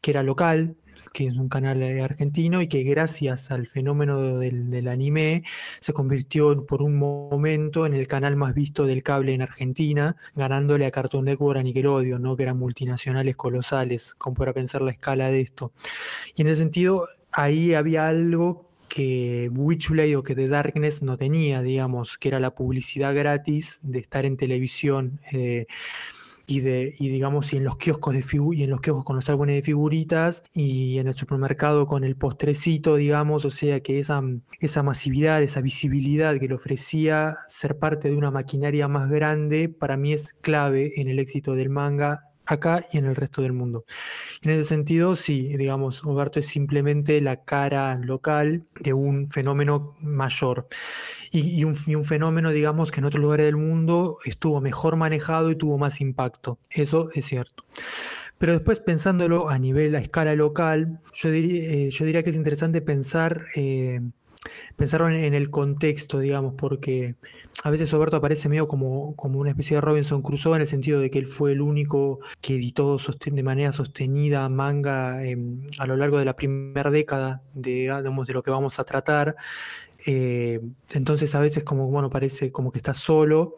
Speaker 3: que era local, que es un canal eh, argentino y que gracias al fenómeno del, anime se convirtió por un momento en el canal más visto del cable en Argentina, ganándole a Cartoon Network a Nickelodeon, ¿no? que eran multinacionales colosales, como para pensar la escala de esto. Y en ese sentido, ahí había algo que Witchblade o que The Darkness no tenía, digamos, que era la publicidad gratis de estar en televisión. Eh, y, de, y digamos, y en los kioscos de y en los kioscos con los álbumes de figuritas y en el supermercado con el postrecito, digamos, o sea que esa, esa masividad, esa visibilidad que le ofrecía ser parte de una maquinaria más grande, para mí es clave en el éxito del manga acá y en el resto del mundo. En ese sentido, sí, digamos, Oberto es simplemente la cara local de un fenómeno mayor. Y, un, fenómeno, digamos, que en otros lugares del mundo estuvo mejor manejado y tuvo más impacto. Eso es cierto. Pero después pensándolo a nivel, a escala local, yo diría, eh, yo diría que es interesante pensar, eh, en, el contexto, digamos, porque a veces Roberto aparece medio como, como una especie de Robinson Crusoe en el sentido de que él fue el único que editó de manera sostenida manga em, a lo largo de la primera década de, de lo que vamos a tratar. Eh, entonces a veces como bueno parece como que está solo,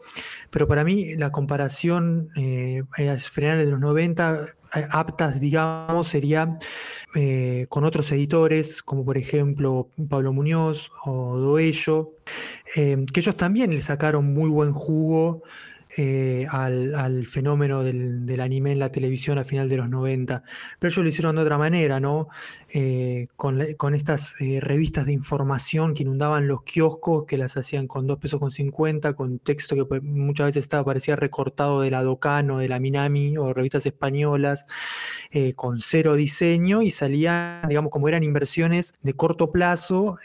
Speaker 3: pero para mí la comparación eh, a de los 90 eh, aptas, digamos, sería eh, con otros editores, como por ejemplo Pablo Muñoz o Doello, que ellos también le sacaron muy buen jugo eh, al, fenómeno del, anime en la televisión a final de los 90. Pero ellos lo hicieron de otra manera, ¿no? Eh, con, estas eh, revistas de información que inundaban los kioscos, que las hacían con 2 pesos con 50, con texto que pues, muchas veces estaba, parecía recortado de la Docano, de la Minami o revistas españolas, con cero diseño y salían, digamos, como eran inversiones de corto plazo,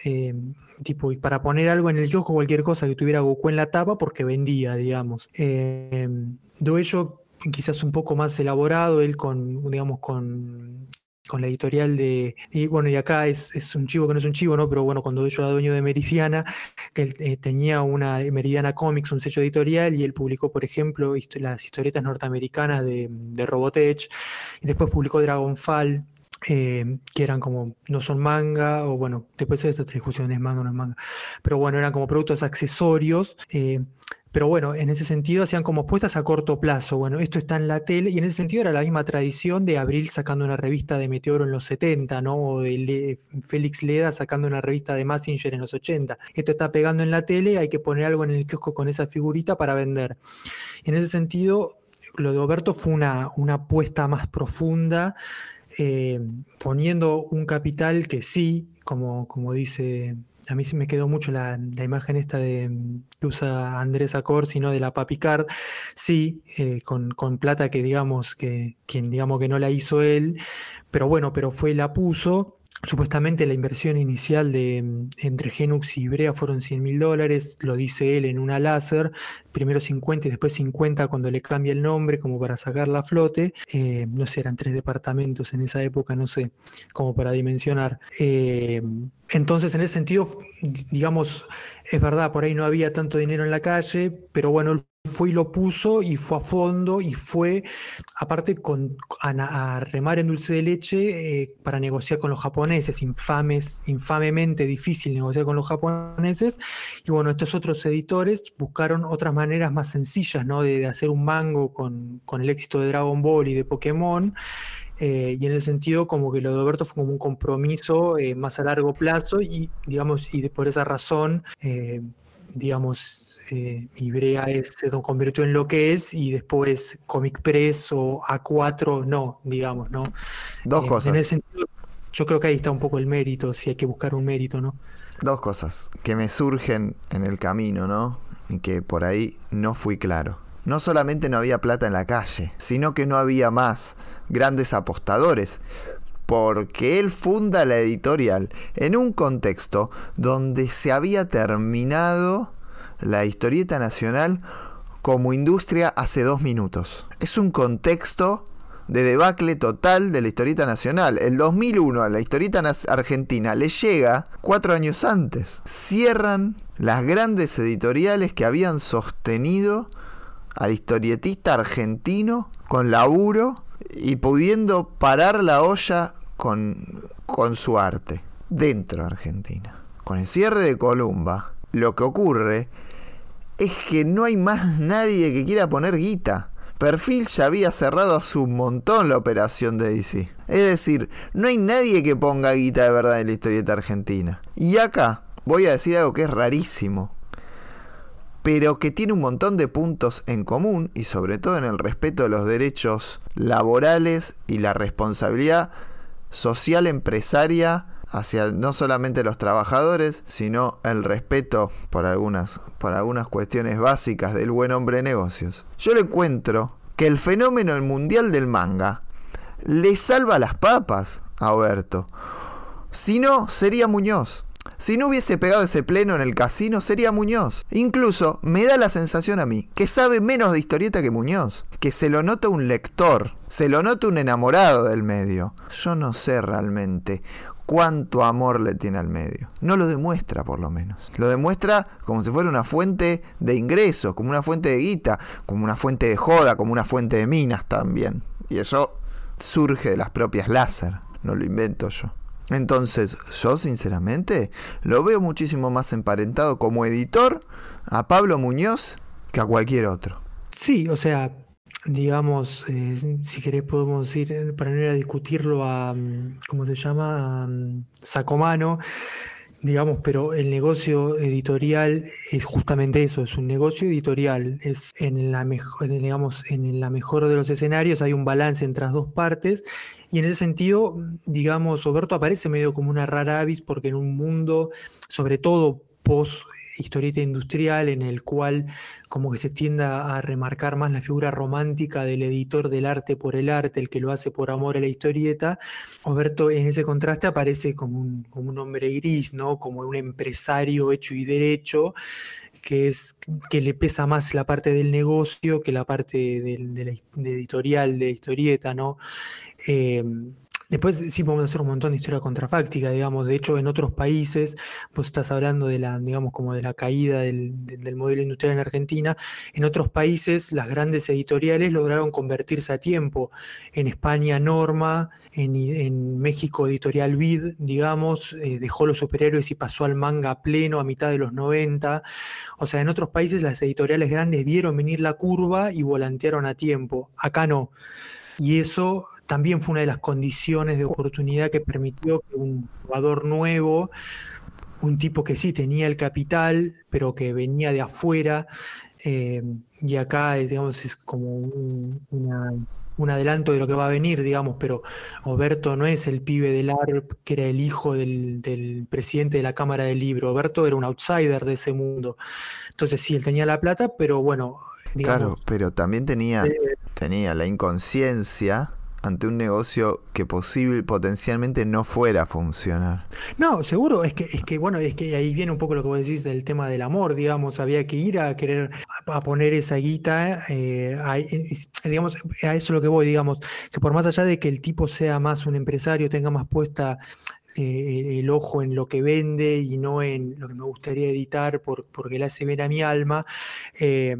Speaker 3: tipo, para poner algo en el kiosco, cualquier cosa que tuviera Goku en la tapa, porque vendía, digamos. Ello quizás un poco más elaborado, él con, digamos, con, con la editorial de. Y bueno, y acá es, un chivo que no es un chivo, ¿no? Pero bueno, cuando yo era dueño de Meridiana, que eh, tenía una Meridiana Comics, un sello editorial, y él publicó, por ejemplo, las historietas norteamericanas de, de Robotech, y después publicó Dragonfall. Eh, que eran como, no son manga, o bueno, después de estas discusiones, manga o no es manga, pero bueno, eran como productos accesorios, eh, pero bueno, en ese sentido hacían como puestas a corto plazo. Bueno, esto está en la tele y en ese sentido era la misma tradición de Abril sacando una revista de Meteoro en los 70, ¿no? O de Félix Leda sacando una revista de Massinger en los 80. Esto está pegando en la tele, hay que poner algo en el kiosco con esa figurita para vender. En ese sentido, lo de Oberto fue una, una apuesta más profunda, eh, poniendo un capital que sí, como, como dice a mí sí me quedó mucho la, imagen esta de que usa Andrés Acor, sino de la Papicard, sí, eh, con, plata que digamos que quien digamos que no la hizo él, pero bueno, pero fue la puso Supuestamente la inversión inicial de, mm, entre Genux y Brea fueron 100 mil dólares, lo dice él en una láser, primero 50 y después 50 cuando le cambia el nombre como para sacarla a flote, eh, no sé, eran tres departamentos en esa época, no sé, como para dimensionar. Eh, entonces, en ese sentido, digamos, es verdad, por ahí no había tanto dinero en la calle, pero bueno, fue y lo puso y fue a fondo y fue, aparte, a, remar en dulce de leche eh, para negociar con los japoneses, infames, infamemente difícil negociar con los japoneses. Y bueno, estos otros editores buscaron otras maneras más sencillas ¿no? de, hacer un mango con, con, el éxito de Dragon Ball y de Pokémon. Eh, y en ese sentido, como que lo de Alberto fue como un compromiso eh, más a largo plazo y, digamos, y por esa razón, digamos, eh, Ibrea es, se convirtió en lo que es y después Comic Press o A4 no, digamos, ¿no?
Speaker 2: Dos eh, cosas.
Speaker 3: En ese sentido, yo creo que ahí está un poco el mérito, si hay que buscar un mérito, ¿no?
Speaker 2: Dos cosas que me surgen en el camino, ¿no? Y que por ahí no fui claro. No solamente no había plata en la calle, sino que no había más grandes apostadores, porque él funda la editorial en un contexto donde se había terminado la historieta nacional como industria hace dos minutos. Es un contexto de debacle total de la historieta nacional. El 2001 a la historieta argentina le llega cuatro años antes. Cierran las grandes editoriales que habían sostenido al historietista argentino con laburo y pudiendo parar la olla con, con su arte dentro de Argentina. Con el cierre de Columba, lo que ocurre es que no hay más nadie que quiera poner guita. Perfil ya había cerrado hace un montón la operación de DC. Es decir, no hay nadie que ponga guita de verdad en la historieta argentina. Y acá voy a decir algo que es rarísimo, pero que tiene un montón de puntos en común y sobre todo en el respeto de los derechos laborales y la responsabilidad social empresaria hacia no solamente los trabajadores, sino el respeto por algunas, por algunas cuestiones básicas del buen hombre de negocios. Yo le encuentro que el fenómeno mundial del manga le salva las papas a Oberto. Si no, sería Muñoz. Si no hubiese pegado ese pleno en el casino, sería Muñoz. Incluso me da la sensación a mí que sabe menos de historieta que Muñoz. Que se lo nota un lector, se lo nota un enamorado del medio. Yo no sé realmente cuánto amor le tiene al medio. No lo demuestra por lo menos. Lo demuestra como si fuera una fuente de ingresos, como una fuente de guita, como una fuente de joda, como una fuente de minas también. Y eso surge de las propias láser, no lo invento yo. Entonces, yo sinceramente lo veo muchísimo más emparentado como editor a Pablo Muñoz que a cualquier otro.
Speaker 3: Sí, o sea, digamos, eh, si querés podemos ir, eh, para no ir a discutirlo a, mm, ¿cómo se llama? Mm, Sacomano, digamos, pero el negocio editorial es justamente eso, es un negocio editorial, es en la mejor, digamos, en la mejor de los escenarios hay un balance entre las dos partes y en ese sentido, digamos, Roberto aparece medio como una rara avis porque en un mundo, sobre todo post historieta industrial en el cual como que se tienda a remarcar más la figura romántica del editor del arte por el arte, el que lo hace por amor a la historieta, Oberto en ese contraste aparece como un, como un hombre gris, ¿no? como un empresario hecho y derecho, que, es, que le pesa más la parte del negocio que la parte del, de la editorial, de historieta, ¿no? Eh, Después sí podemos hacer un montón de historia contrafáctica, digamos. De hecho, en otros países, vos estás hablando de la, digamos, como de la caída del, modelo industrial en Argentina. En otros países, las grandes editoriales lograron convertirse a tiempo. En España, Norma, en, México, Editorial Vid, digamos, eh, dejó los superhéroes y pasó al manga pleno a mitad de los 90. O sea, en otros países las editoriales grandes vieron venir la curva y volantearon a tiempo. Acá no. Y eso también fue una de las condiciones de oportunidad que permitió que un jugador nuevo, un tipo que sí tenía el capital, pero que venía de afuera, eh, y acá digamos, es como un, adelanto de lo que va a venir, digamos, pero Oberto no es el pibe del ARP que era el hijo del, presidente de la Cámara del Libro. Oberto era un outsider de ese mundo. Entonces sí, él tenía la plata, pero bueno.
Speaker 2: claro, pero también tenía, tenía la inconsciencia ante un negocio que posible, potencialmente no fuera a funcionar.
Speaker 3: No, seguro, es que, es que bueno, es que ahí viene un poco lo que vos decís del tema del amor, digamos, había que ir a querer a poner esa guita, eh, digamos, a eso es lo que voy, digamos, que por más allá de que el tipo sea más un empresario, tenga más puesta eh, el ojo en lo que vende y no en lo que me gustaría editar porque le hace ver a mi alma. Eh,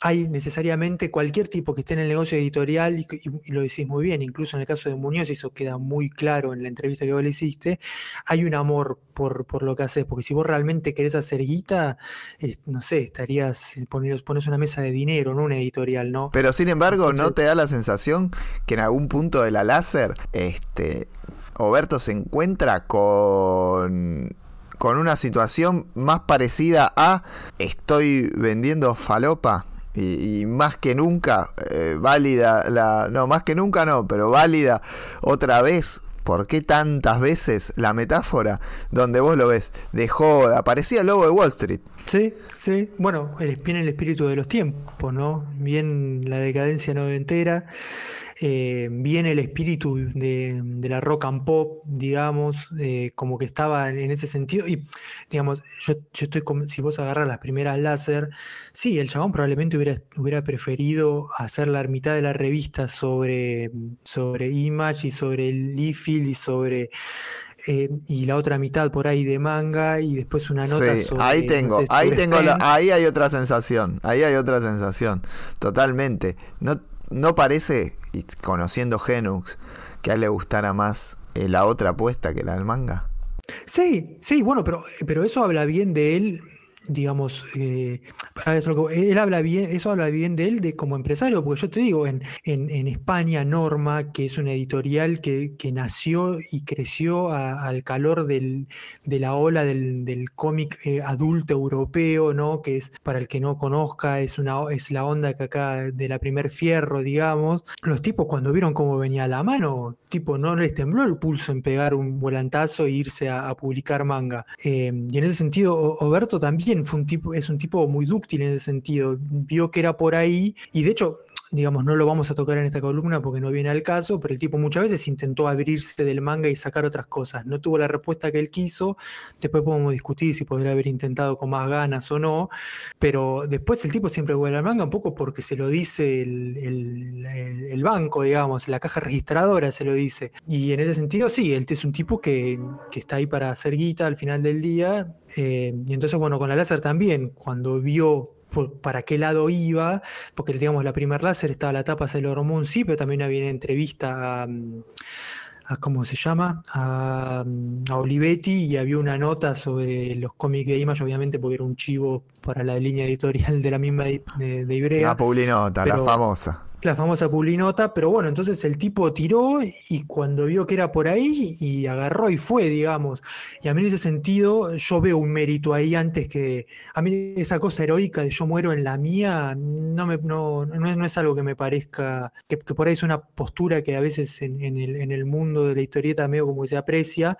Speaker 3: hay necesariamente cualquier tipo que esté en el negocio editorial, y, lo decís muy bien, incluso en el caso de Muñoz, y eso queda muy claro en la entrevista que vos le hiciste, hay un amor por, lo que haces, porque si vos realmente querés hacer guita, no sé, estarías, pones, pones una mesa de dinero, no una editorial, ¿no?
Speaker 2: Pero sin embargo, ¿no te da la sensación que en algún punto de la láser, este, Oberto se encuentra con, con una situación más parecida a estoy vendiendo falopa y, más que nunca eh, válida la no más que nunca no pero válida otra vez ¿Por qué tantas veces la metáfora donde vos lo ves de joda? Parecía el lobo de Wall Street.
Speaker 3: Sí, sí. Bueno, viene el espíritu de los tiempos, ¿no? Bien la decadencia noventera. Eh, viene el espíritu de, la rock and pop, digamos, eh, como que estaba en ese sentido. Y, digamos, yo, estoy si vos agarras las primeras láser, sí, el chabón probablemente hubiera, preferido hacer la mitad de la revista sobre, sobre Image y sobre Leafield y sobre eh, y la otra mitad por ahí de manga y después una nota
Speaker 2: sí, ahí tengo ahí tengo ahí hay otra sensación ahí hay otra sensación totalmente no ¿No parece, conociendo Genux, que a él le gustara más eh, la otra apuesta que la del manga?
Speaker 3: Sí, sí, bueno, pero, pero eso habla bien de él digamos, eh, él habla bien, eso habla bien de él de como empresario, porque yo te digo, en, en, España, Norma, que es una editorial que, nació y creció al calor de la ola del, cómic eh, adulto europeo, ¿no? Que es, para el que no conozca, es, una, es la onda que acá de la primer fierro, digamos. Los tipos cuando vieron cómo venía la mano, tipo, no les tembló el pulso en pegar un volantazo e irse a, publicar manga. Eh, y en ese sentido, Oberto también fue un tipo, es un tipo muy dúctil en ese sentido. Vio que era por ahí y de hecho digamos, no lo vamos a tocar en esta columna porque no viene al caso, pero el tipo muchas veces intentó abrirse del manga y sacar otras cosas. No tuvo la respuesta que él quiso, después podemos discutir si podría haber intentado con más ganas o no, pero después el tipo siempre vuelve al manga un poco porque se lo dice el, banco, digamos, la caja registradora se lo dice. Y en ese sentido, sí, él es un tipo que, está ahí para hacer guita al final del día. Eh, y entonces, bueno, con la láser también, cuando vio para qué lado iba, porque digamos la primer láser estaba la tapa Sailor Moon, sí, pero también había entrevista a, a ¿cómo se llama? A, Olivetti y había una nota sobre los cómics de Image, obviamente porque era un chivo para la línea editorial de la misma de, de, Ibrea.
Speaker 2: La Paulinota, la famosa
Speaker 3: la famosa pulinota, pero bueno, entonces el tipo tiró y cuando vio que era por ahí y agarró y fue, digamos. Y a mí en ese sentido yo veo un mérito ahí antes que a mí esa cosa heroica de yo muero en la mía no, me, no, no, es, algo que me parezca, que, por ahí es una postura que a veces en, el, en el mundo de la historieta medio como que se aprecia,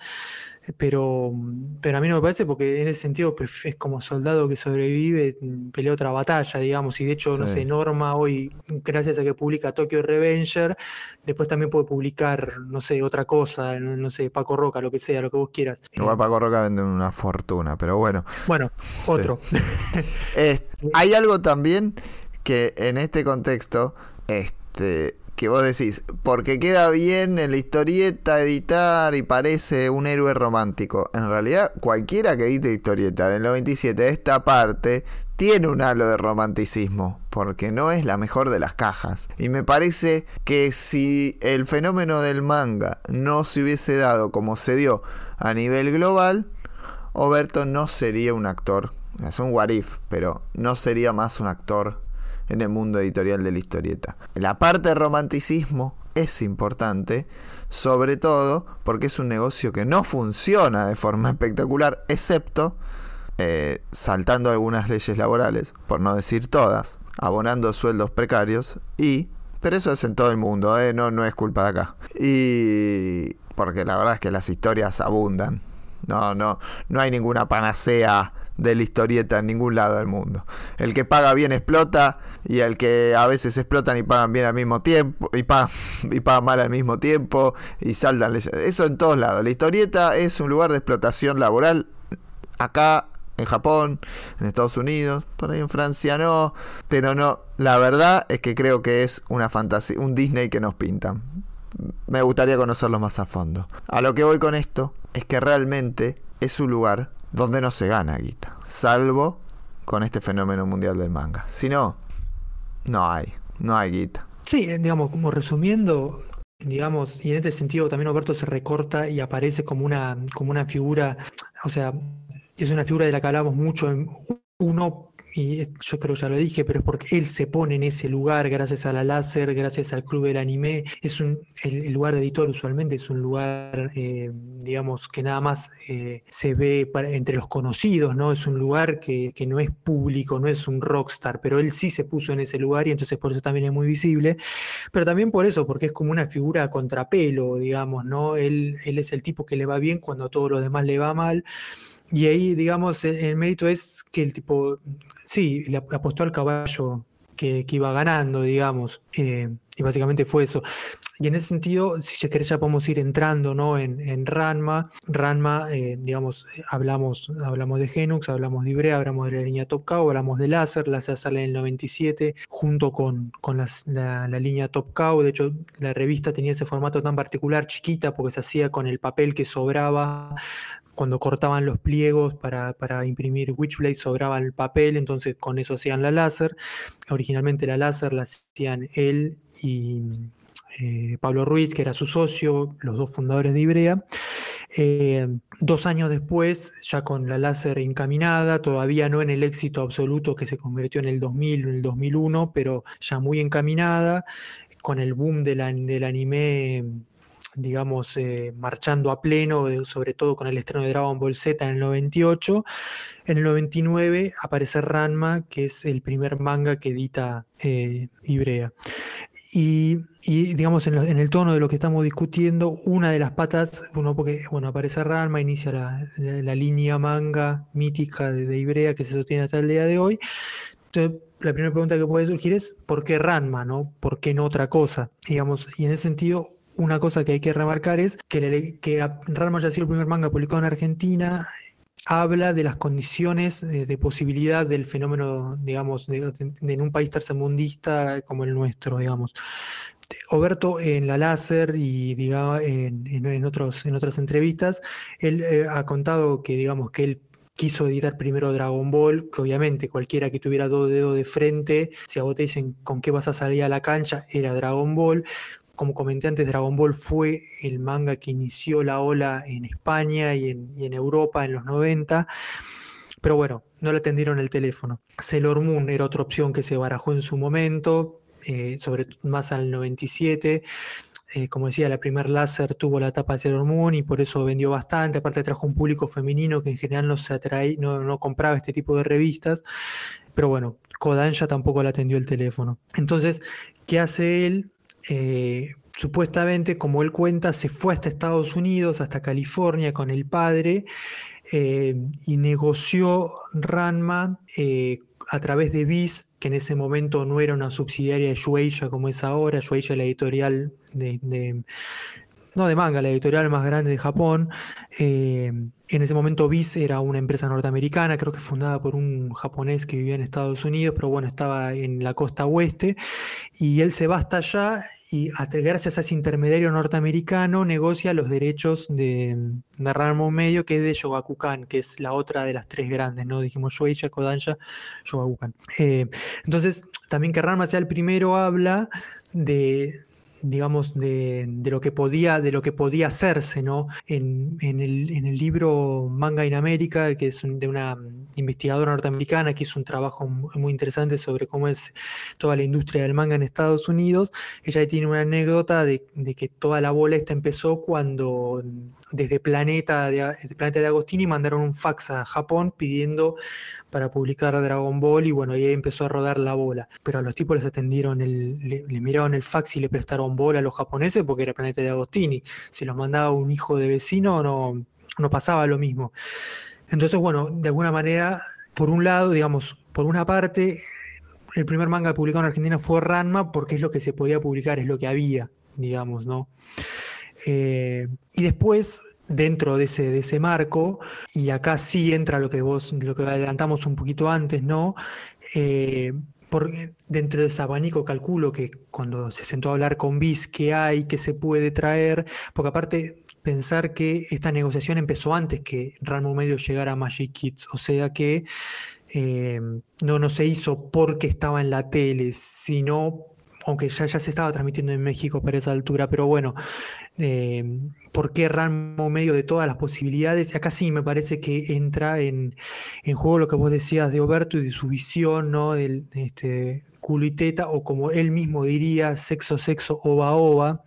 Speaker 3: pero, pero a mí no me parece porque en ese sentido es como soldado que sobrevive, mm, pelea otra batalla, digamos, y de hecho, no sé, Norma hoy, gracias a que publica Tokyo Revenger, después también puede publicar, no sé, otra cosa, no, sé, Paco Roca, lo que sea, lo que vos quieras.
Speaker 2: Igual Paco Roca vende una fortuna, pero bueno.
Speaker 3: Bueno, otro.
Speaker 2: hay algo también que en este contexto, este que vos decís, porque queda bien en la historieta editar y parece un héroe romántico. En realidad, cualquiera que edite historieta del 97, esta parte tiene un halo de romanticismo, porque no es la mejor de las cajas. Y me parece que si el fenómeno del manga no se hubiese dado como se dio a nivel global, Oberto no sería un actor. Es un what pero no sería más un actor en el mundo editorial de la historieta. La parte de romanticismo es importante, sobre todo porque es un negocio que no funciona de forma espectacular, excepto eh, saltando algunas leyes laborales, por no decir todas, abonando sueldos precarios y... Pero eso es en todo el mundo, eh, no, no es culpa de acá. Y porque la verdad es que las historias abundan. No, no, no hay ninguna panacea de la historieta en ningún lado del mundo. El que paga bien explota y el que a veces explotan y pagan bien al mismo tiempo y pagan, y pagan mal al mismo tiempo y saldan. Eso en todos lados. La historieta es un lugar de explotación laboral. Acá en Japón, en Estados Unidos, por ahí en Francia no, pero no, la verdad es que creo que es una fantasía, un Disney que nos pintan. Me gustaría conocerlo más a fondo. A lo que voy con esto es que realmente es un lugar donde no se gana guita, salvo con este fenómeno mundial del manga. Si no, no hay, no hay guita.
Speaker 3: Sí, digamos, como resumiendo, digamos, y en este sentido también Alberto se recorta y aparece como una, como una figura, o sea, es una figura de la que hablamos mucho, en uno y yo creo que ya lo dije, pero es porque él se pone en ese lugar gracias a la láser, gracias al club del anime. Es un, el, lugar de editor usualmente es un lugar, eh, digamos, que nada más eh, se ve entre los conocidos, ¿no? Es un lugar que, que, no es público, no es un rockstar, pero él sí se puso en ese lugar y entonces por eso también es muy visible. Pero también por eso, porque es como una figura contrapelo, digamos, ¿no? Él, él es el tipo que le va bien cuando a todos los demás le va mal y ahí, digamos, el, mérito es que el tipo, sí, le apostó al caballo que, iba ganando, digamos. Eh, y básicamente fue eso. Y en ese sentido, si ya querés, ya podemos ir entrando ¿no? en, en Ranma. Ranma, eh, digamos, hablamos, hablamos de Genux, hablamos de Ibrea, hablamos de la línea Top Cow, hablamos de Láser. Láser sale en el 97 junto con, con la, línea Top Cow. De hecho, la revista tenía ese formato tan particular, chiquita, porque se hacía con el papel que sobraba cuando cortaban los pliegos para, para, imprimir Witchblade sobraba el papel, entonces con eso hacían la láser. Originalmente la láser la hacían él y, eh, Pablo Ruiz, que era su socio, los dos fundadores de Ibrea. Eh, dos años después, ya con la láser encaminada, todavía no en el éxito absoluto que se convirtió en el 2000, en el 2001, pero ya muy encaminada, con el boom del anime digamos, eh, marchando a pleno, sobre todo con el estreno de Dragon Ball Z en el 98. En el 99 aparece Ranma, que es el primer manga que edita Ibrea. Y, digamos, en, el tono de lo que estamos discutiendo, una de las patas, bueno, porque bueno, aparece Ranma, inicia la, línea manga mítica de, Ibrea que se sostiene hasta el día de hoy. Entonces, la primera pregunta que puede surgir es, ¿por qué Ranma, no? ¿Por qué no otra cosa? Digamos, y en ese sentido, una cosa que hay que remarcar es que, que Ranma ya ha sido el primer manga publicado en Argentina habla de las condiciones de, posibilidad del fenómeno, digamos, en un país tercermundista como el nuestro, digamos. Oberto en la láser y digamos, en, otros, en otras entrevistas, él eh, ha contado que, digamos, que él quiso editar primero Dragon Ball, que obviamente cualquiera que tuviera dos dedos de frente, si a vos te dicen con qué vas a salir a la cancha, era Dragon Ball como comenté antes, Dragon Ball fue el manga que inició la ola en España y en, Europa en los 90. Pero bueno, no le atendieron el teléfono. Sailor Moon era otra opción que se barajó en su momento, eh, sobre más al 97. Eh, como decía, la primer láser tuvo la tapa de Sailor Moon y por eso vendió bastante. Aparte trajo un público femenino que en general no se no, no compraba este tipo de revistas. Pero bueno, Kodansha tampoco le atendió el teléfono. Entonces, ¿qué hace él? Eh, supuestamente, como él cuenta, se fue hasta Estados Unidos, hasta California con el padre eh, y negoció Ranma eh, a través de Viz, que en ese momento no era una subsidiaria de Shueisha como es ahora, Shueisha la editorial de, no de manga, la editorial más grande de Japón. En ese momento Viz era una empresa norteamericana, creo que fundada por un japonés que vivía en Estados Unidos, pero bueno, estaba en la costa oeste. Y él se va hasta allá y gracias a ese intermediario norteamericano negocia los derechos de, de Medio, que es de Shogakukan, que es la otra de las tres grandes, ¿no? Dijimos Shueisha, Kodansha, Shogakukan. Eh, entonces, también que Ranma sea el primero habla de, digamos, de, lo que podía, de lo que podía hacerse, ¿no? En, el, libro Manga in América, que es de una investigadora norteamericana que hizo un trabajo muy interesante sobre cómo es toda la industria del manga en Estados Unidos, ella tiene una anécdota de, de que toda la bola esta empezó cuando desde Planeta de, Planeta de Agostini mandaron un fax a Japón pidiendo para publicar Dragon Ball y bueno, ahí empezó a rodar la bola. Pero a los tipos les atendieron, el, le, miraron el fax y le prestaron bola a los japoneses porque era Planeta de Agostini. Si los mandaba un hijo de vecino no, no pasaba lo mismo. Entonces, bueno, de alguna manera, por un lado, digamos, por una parte, el primer manga publicado en Argentina fue Ranma porque es lo que se podía publicar, es lo que había, digamos, ¿no? Eh, y después, dentro de ese, de ese marco, y acá sí entra lo que vos, lo que adelantamos un poquito antes, ¿no? Eh, porque dentro de ese abanico calculo que cuando se sentó a hablar con BIS, qué hay, qué se puede traer, porque aparte pensar que esta negociación empezó antes que Ramo Medio llegara a Magic Kids, o sea que eh, no, no se hizo porque estaba en la tele, sino aunque ya, se estaba transmitiendo en México para esa altura, pero bueno, eh, ¿por qué Ramo medio de todas las posibilidades? Acá sí me parece que entra en, juego lo que vos decías de Oberto y de su visión, ¿no? Del este, culo y teta, o como él mismo diría, sexo, sexo, ova, ova,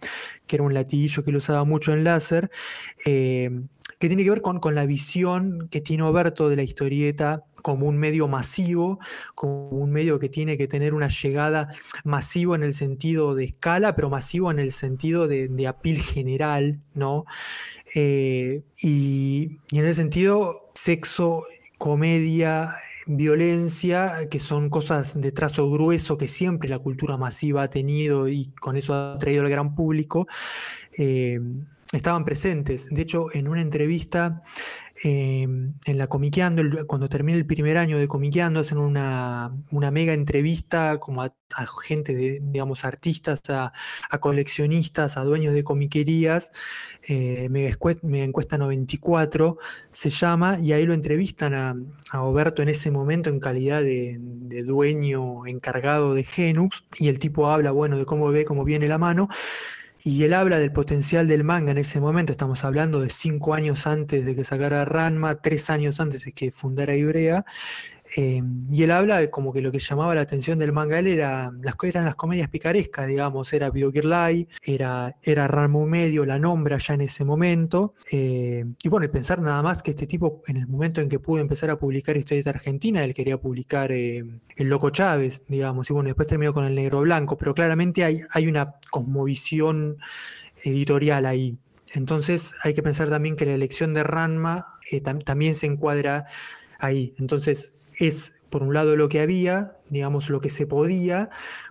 Speaker 3: que era un latiguillo que lo usaba mucho en láser, eh, que tiene que ver con, con la visión que tiene Oberto de la historieta como un medio masivo, como un medio que tiene que tener una llegada masivo en el sentido de escala, pero masivo en el sentido de, apil general, ¿no? Eh, y, y, en ese sentido, sexo, comedia, violencia, que son cosas de trazo grueso que siempre la cultura masiva ha tenido y con eso ha traído al gran público, eh, estaban presentes. De hecho, en una entrevista Em, en la Comiqueando, cuando termina el primer año de Comiqueando, hacen una, una mega entrevista como a, gente, de, digamos, artistas, a, coleccionistas, a dueños de comiquerías, eh, mega, encuesta, 94 se llama, y ahí lo entrevistan a, a Oberto en ese momento en calidad de, dueño encargado de Genux, y el tipo habla, bueno, de cómo ve, cómo viene la mano, y él habla del potencial del manga en ese momento, estamos hablando de cinco años antes de que sacara Ranma, tres años antes de que fundara Ibrea, Em, y él habla de como que lo que llamaba la atención del manga él era, las, eran las comedias picarescas, digamos, era Kirlai, era, era Ramo Medio, La Nombra ya en ese momento. Eh, y bueno, el pensar nada más que este tipo, en el momento en que pudo empezar a publicar historias argentina, él quería publicar eh, El Loco Chávez, digamos, y bueno, después terminó con El Negro Blanco, pero claramente hay, hay una cosmovisión editorial ahí. Entonces hay que pensar también que la elección de Ranma eh, también se encuadra ahí. Entonces, es por un lado lo que había, digamos lo que se podía,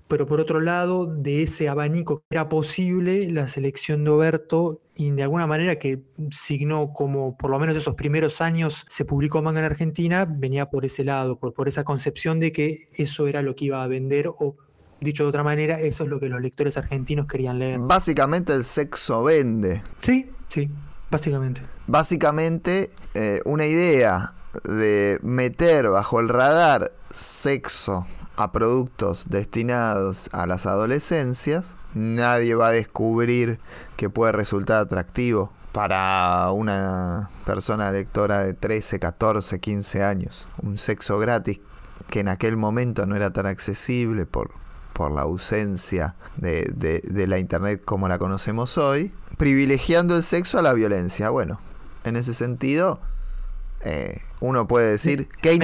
Speaker 3: pero por otro lado de ese abanico que era posible, la selección de Oberto y de alguna manera que signó como por lo menos esos primeros años se publicó manga en Argentina, venía por ese lado, por, por esa concepción de que eso era lo que iba a vender o dicho de otra manera, eso es lo que los lectores argentinos querían leer.
Speaker 2: Básicamente el sexo vende.
Speaker 3: Sí, sí, básicamente.
Speaker 2: Básicamente eh, una idea de meter bajo el radar sexo a productos destinados a las adolescencias, nadie va a descubrir que puede resultar atractivo para una persona lectora de 13, 14, 15 años. Un sexo gratis que en aquel momento no era tan accesible por, por la ausencia de, de la Internet como la conocemos hoy, privilegiando el sexo a la violencia. Bueno, en ese sentido, eh, uno puede decir qué,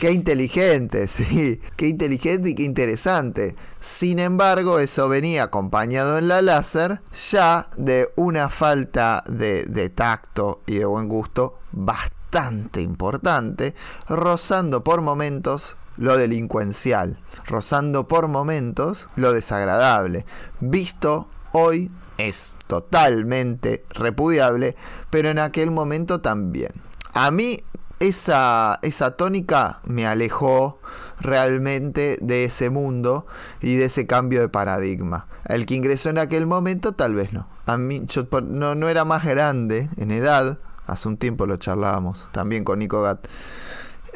Speaker 2: qué inteligente, sí, qué inteligente y qué interesante. Sin embargo, eso venía acompañado en la láser ya de una falta de, de tacto y de buen gusto bastante importante, rozando por momentos lo delincuencial, rozando por momentos lo desagradable, visto hoy es totalmente repudiable, pero en aquel momento también. A mí esa, esa tónica me alejó realmente de ese mundo y de ese cambio de paradigma. El que ingresó en aquel momento tal vez no. A mí yo no, no era más grande en edad, hace un tiempo lo charlábamos también con Nico Gat.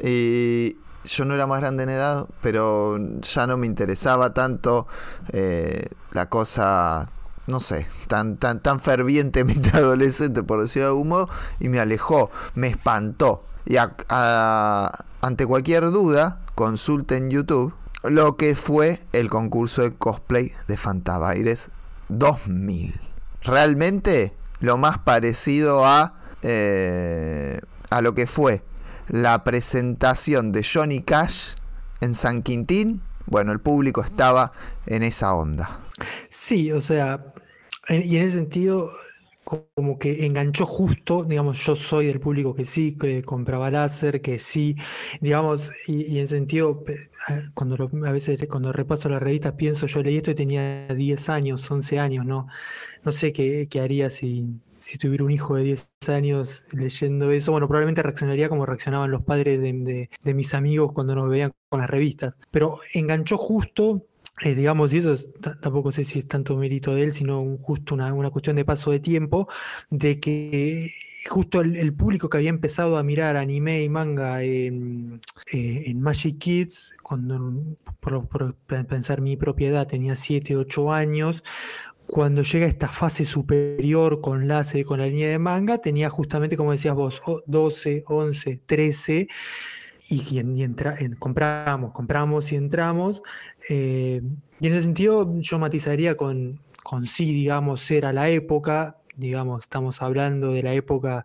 Speaker 2: Y yo no era más grande en edad, pero ya no me interesaba tanto eh, la cosa no sé, tan, tan, tan fervientemente adolescente, por decirlo de algún modo, y me alejó, me espantó. Y ante cualquier duda, consulte en YouTube lo que fue el concurso de cosplay de Fantabaires 2000. Realmente lo más parecido a, eh, a lo que fue la presentación de Johnny Cash en San Quintín. Bueno, el público estaba en esa onda.
Speaker 3: Sí, o sea, y en ese sentido, como que enganchó justo, digamos, yo soy del público que sí, que compraba láser, que sí, digamos, y, en sentido, cuando a veces cuando repaso la revista pienso, yo leí esto y tenía 10 años, 11 años, ¿no? No sé qué, haría si, si tuviera un hijo de 10 años leyendo eso, bueno, probablemente reaccionaría como reaccionaban los padres de, de mis amigos cuando nos veían con las revistas. Pero enganchó justo eh, digamos, y eso tampoco sé si es tanto mérito de él, sino justo una, cuestión de paso de tiempo, de que justo el, público que había empezado a mirar anime y manga en, eh, Magic Kids, cuando, por, pensar mi propiedad, tenía 7, 8 años, cuando llega esta fase superior con la, con la línea de manga, tenía justamente, como decías vos, 12, 11, 13 y, entra, compramos, compramos y entramos. Eh, y en ese sentido yo matizaría con, con sí, digamos, era la época, digamos, estamos hablando de la época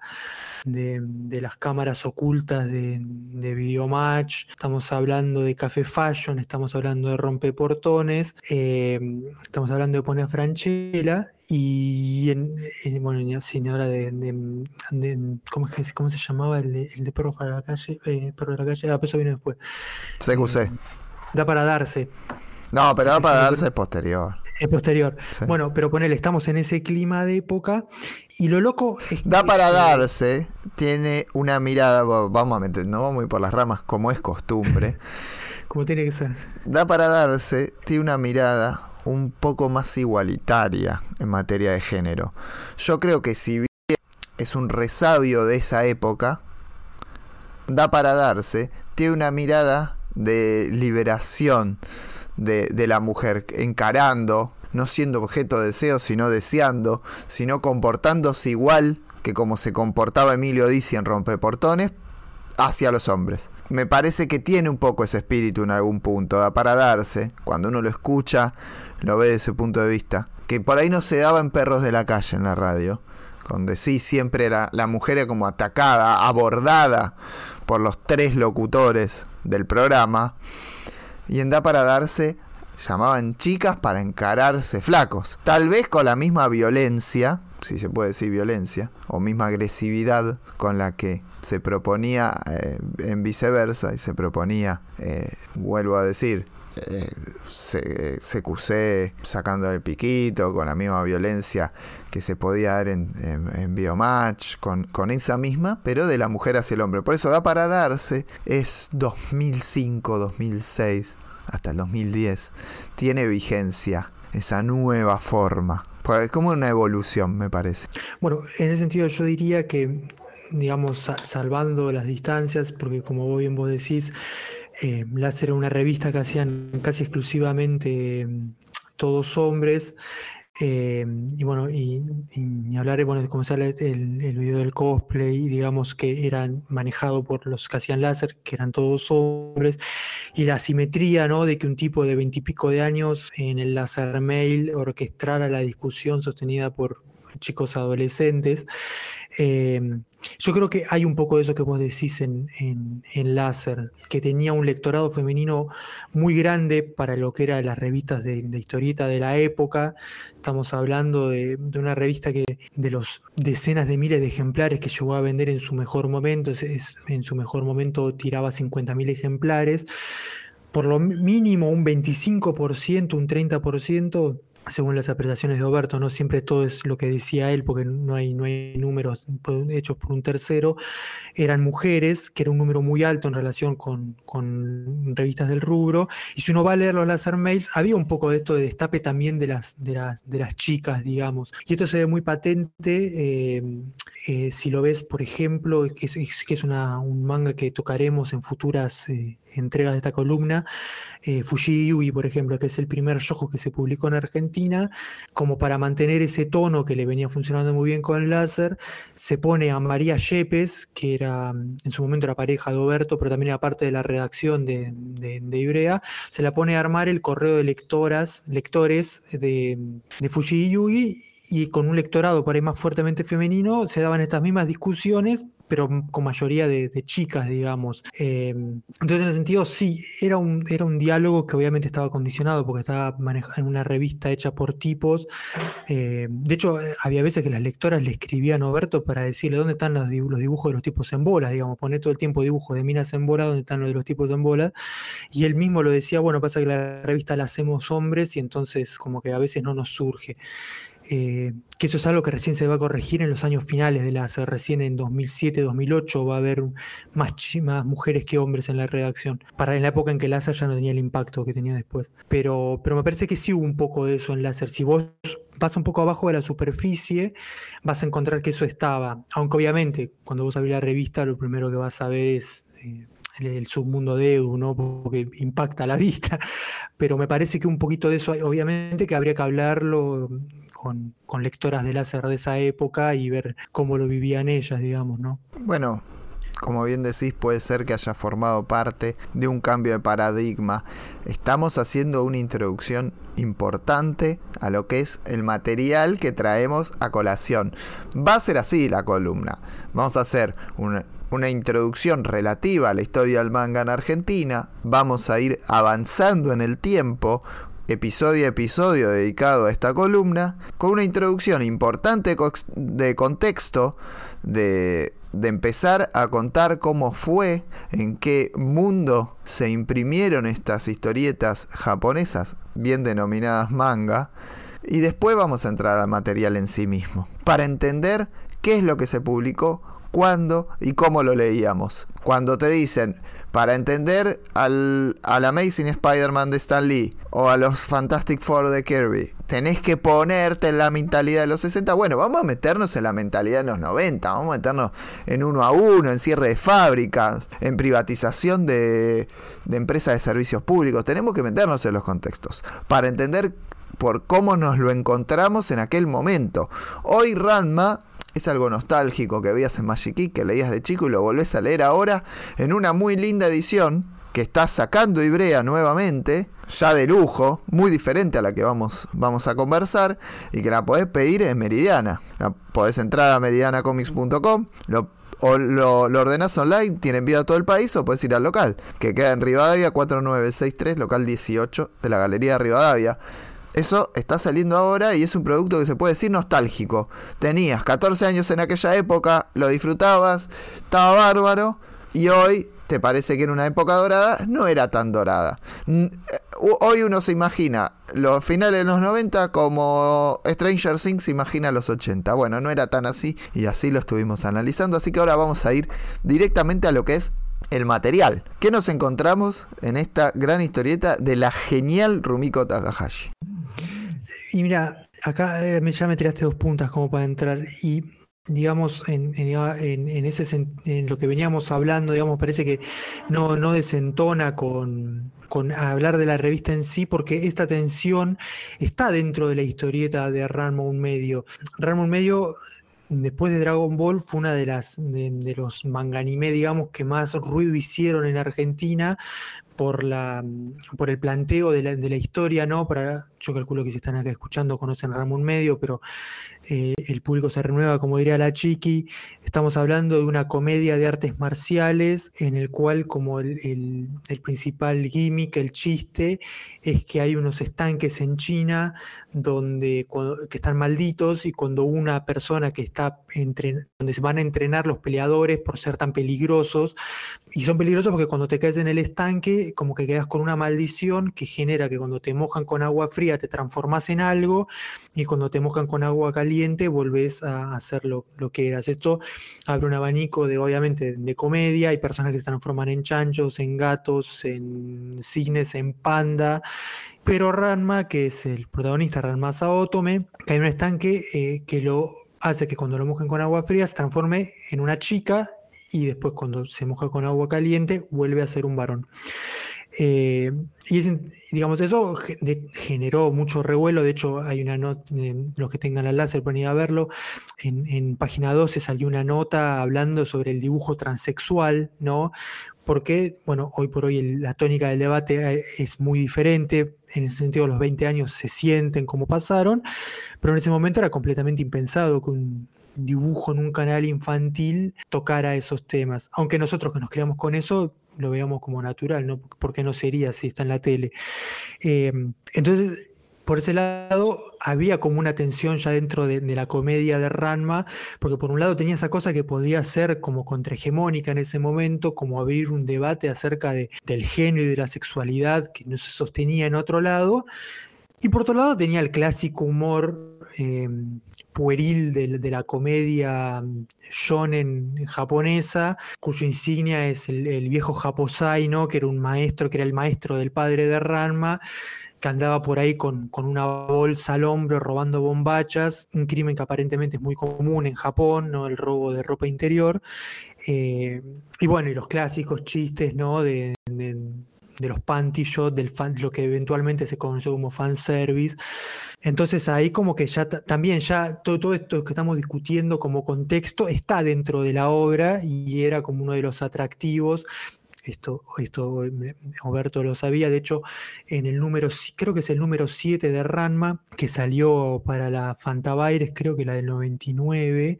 Speaker 3: de, las cámaras ocultas de, de Videomatch, estamos hablando de Café Fashion, estamos hablando de Rompeportones, eh, estamos hablando de Poner Franchella y en, bueno, sin ahora de, ¿cómo, ¿cómo, se llamaba el de, el Perro para la calle? Eh, Perro de la calle, ah, eso viene después.
Speaker 2: CQC.
Speaker 3: Eh, da para darse.
Speaker 2: No, pero da para darse posterior.
Speaker 3: Es posterior. Bueno, pero ponele, estamos en ese clima de época y lo loco es
Speaker 2: Da para darse, tiene una mirada, vamos a meter, no vamos a ir por las ramas como es costumbre.
Speaker 3: como tiene que ser.
Speaker 2: Da para darse, tiene una mirada un poco más igualitaria en materia de género. Yo creo que si bien es un resabio de esa época, da para darse, tiene una mirada de liberación de, la mujer, encarando, no siendo objeto de deseo, sino deseando, sino comportándose igual que como se comportaba Emilio Dizzi en Rompeportones hacia los hombres. Me parece que tiene un poco ese espíritu en algún punto, para darse, cuando uno lo escucha, lo ve desde ese punto de vista, que por ahí no se daba en Perros de la Calle en la radio, donde sí siempre era la mujer era como atacada, abordada por los tres locutores del programa, y en Da para darse llamaban chicas para encararse flacos. Tal vez con la misma violencia, si se puede decir violencia, o misma agresividad con la que se proponía eh, en viceversa y se proponía, eh, vuelvo a decir, eh, cusé sacando el piquito, con la misma violencia que se podía dar en, en, Biomatch, con, con, esa misma, pero de la mujer hacia el hombre. Por eso da para darse, es 2005, 2006, hasta el 2010. Tiene vigencia esa nueva forma. Pues es como una evolución, me parece.
Speaker 3: Bueno, en ese sentido yo diría que, digamos, salvando las distancias, porque como bien vos decís, eh, Láser era una revista que hacían casi exclusivamente mm, todos hombres. Eh, y bueno, y, hablar, bueno, como sale el, el, video del cosplay, digamos que eran manejado por los que hacían láser, que eran todos hombres, y la simetría, ¿no? De que un tipo de veintipico de años en el láser mail orquestara la discusión sostenida por chicos adolescentes. Eh, yo creo que hay un poco de eso que vos decís en, en, Láser, que tenía un lectorado femenino muy grande para lo que eran las revistas de, historieta de la época. Estamos hablando de, una revista que de los decenas de miles de ejemplares que llegó a vender en su mejor momento, en su mejor momento tiraba 50.000 ejemplares. Por lo mínimo un 25%, un 30% según las apreciaciones de Oberto, no siempre todo es lo que decía él, porque no hay, no hay números hechos por un tercero, eran mujeres, que era un número muy alto en relación con, revistas del rubro, y si uno va a leer los Lazar Mails, había un poco de esto de destape también de las, de las, de las chicas, digamos, y esto se ve muy patente, eh, eh, si lo ves, por ejemplo, que es, que es una, un manga que tocaremos en futuras... Eh, entregas de esta columna, eh, Fuji por ejemplo, que es el primer yojo que se publicó en Argentina, como para mantener ese tono que le venía funcionando muy bien con el láser, se pone a María Yepes, que era en su momento era pareja de Oberto, pero también era parte de la redacción de, de, Ibrea, se la pone a armar el correo de lectoras, lectores de, de Fuji y con un lectorado por ahí más fuertemente femenino se daban estas mismas discusiones, pero con mayoría de, chicas, digamos. Em, entonces, en ese sentido, sí, era un, era un diálogo que obviamente estaba condicionado porque estaba en una revista hecha por tipos. Em, de hecho, había veces que las lectoras le escribían a Oberto para decirle dónde están los, dibujos de los tipos en bolas, digamos, pone todo el tiempo dibujos de minas en bolas, dónde están los de los tipos en bolas. Y él mismo lo decía, bueno, pasa que la revista la hacemos hombres y entonces como que a veces no nos surge. Eh, que eso es algo que recién se va a corregir en los años finales de la recién en 2007, 2008 va a haber más, más mujeres que hombres en la redacción, para en la época en que láser ya no tenía el impacto que tenía después. Pero, pero me parece que sí hubo un poco de eso en láser. Si vos vas un poco abajo de la superficie, vas a encontrar que eso estaba. Aunque obviamente, cuando vos abrís la revista, lo primero que vas a ver es eh, el, submundo de Edu, ¿no? Porque impacta la vista. Pero me parece que un poquito de eso, obviamente, que habría que hablarlo con, lectoras de láser de esa época y ver cómo lo vivían ellas, digamos, ¿no?
Speaker 2: Bueno, como bien decís, puede ser que haya formado parte de un cambio de paradigma. Estamos haciendo una introducción importante a lo que es el material que traemos a colación. Va a ser así la columna. Vamos a hacer una, una introducción relativa a la historia del manga en Argentina. Vamos a ir avanzando en el tiempo, episodio a episodio dedicado a esta columna, con una introducción importante de contexto, de, de, empezar a contar cómo fue, en qué mundo se imprimieron estas historietas japonesas, bien denominadas manga, y después vamos a entrar al material en sí mismo, para entender qué es lo que se publicó, cuándo y cómo lo leíamos. Cuando te dicen, para entender al, al Amazing Spider-Man de Stan Lee o a los Fantastic Four de Kirby, tenés que ponerte en la mentalidad de los 60. Bueno, vamos a meternos en la mentalidad de los 90, vamos a meternos en uno a uno, en cierre de fábricas, en privatización de, de empresas de servicios públicos. Tenemos que meternos en los contextos para entender por cómo nos lo encontramos en aquel momento. Hoy Ranma es algo nostálgico que veías en Magic que leías de chico y lo volvés a leer ahora en una muy linda edición que está sacando Ibrea nuevamente, ya de lujo, muy diferente a la que vamos, vamos a conversar, y que la podés pedir en Meridiana. La podés entrar a meridianacomics.com, lo, o lo, lo, ordenás online, tiene envío a todo el país, o puedes ir al local, que queda en Rivadavia 4963, local 18 de la Galería Rivadavia. Eso está saliendo ahora y es un producto que se puede decir nostálgico. Tenías 14 años en aquella época, lo disfrutabas, estaba bárbaro y hoy te parece que en una época dorada no era tan dorada. Eh, hoy uno se imagina los finales de los 90 como Stranger Things se imagina los 80. Bueno, no era tan así y así lo estuvimos analizando. Así que ahora vamos a ir directamente a lo que es el material. ¿Qué nos encontramos en esta gran historieta de la genial Rumiko Takahashi?
Speaker 3: Y mira, acá eh, ya me tiraste dos puntas como para entrar y digamos, en, en, ese, en lo que veníamos hablando, digamos, parece que no, no desentona con, con hablar de la revista en sí, porque esta tensión está dentro de la historieta de Ramón Medio. Ramón Medio después de Dragon Ball fue una de las de, los manganime, digamos, que más ruido hicieron en Argentina por la por el planteo de la, de la historia, ¿no? Para, yo calculo que si están acá escuchando conocen Ramón Medio, pero eh, el público se renueva, como diría la Chiqui. Estamos hablando de una comedia de artes marciales en el cual como el, principal gimmick, el chiste, es que hay unos estanques en China donde, que están malditos y cuando una persona que está entre, donde se van a entrenar los peleadores por ser tan peligrosos, y son peligrosos porque cuando te caes en el estanque, como que quedas con una maldición que genera que cuando te mojan con agua fría te transformas en algo y cuando te mojan con agua caliente volvés a hacer lo, que eras. Esto abre un abanico de, obviamente, de comedia, hay personas que se transforman en chanchos, en gatos, en cines, en panda, pero Ranma, que es el protagonista, Ranma Saotome, cae en un estanque eh, que lo hace que cuando lo mojen con agua fría se transforme en una chica y después cuando se moja con agua caliente vuelve a ser un varón. Eh, y digamos, eso generó mucho revuelo. De hecho, hay una nota, los que tengan el láser pueden ir a verlo. En, página 12 salió una nota hablando sobre el dibujo transexual, ¿no? Porque, bueno, hoy por hoy la tónica del debate eh, es muy diferente. En ese sentido, los 20 años se sienten como pasaron, pero en ese momento era completamente impensado que un dibujo en un canal infantil tocara esos temas. Aunque nosotros que nos criamos con eso, lo veamos como natural, ¿no? Porque no sería si está en la tele. Em, entonces, por ese lado, había como una tensión ya dentro de, la comedia de Ranma, porque por un lado tenía esa cosa que podía ser como contrahegemónica en ese momento, como abrir un debate acerca de, del género y de la sexualidad que no se sostenía en otro lado, y por otro lado tenía el clásico humor em, pueril de, la comedia mm, shonen japonesa, cuyo insignia es el, viejo Japosai, ¿no? que era un maestro, que era el maestro del padre de Ranma, que andaba por ahí con, una bolsa al hombro robando bombachas, un crimen que aparentemente es muy común en Japón, ¿no? el robo de ropa interior. Eh, y bueno, y los clásicos chistes ¿no? de, de, los panty del lo que eventualmente se conoció como fanservice, Entonces ahí como que ya también ya todo, todo, esto que estamos discutiendo como contexto está dentro de la obra y era como uno de los atractivos esto, esto Roberto lo sabía, de hecho, en el número, creo que es el número 7 de Ranma, que salió para la Fantabaires, creo que la del 99,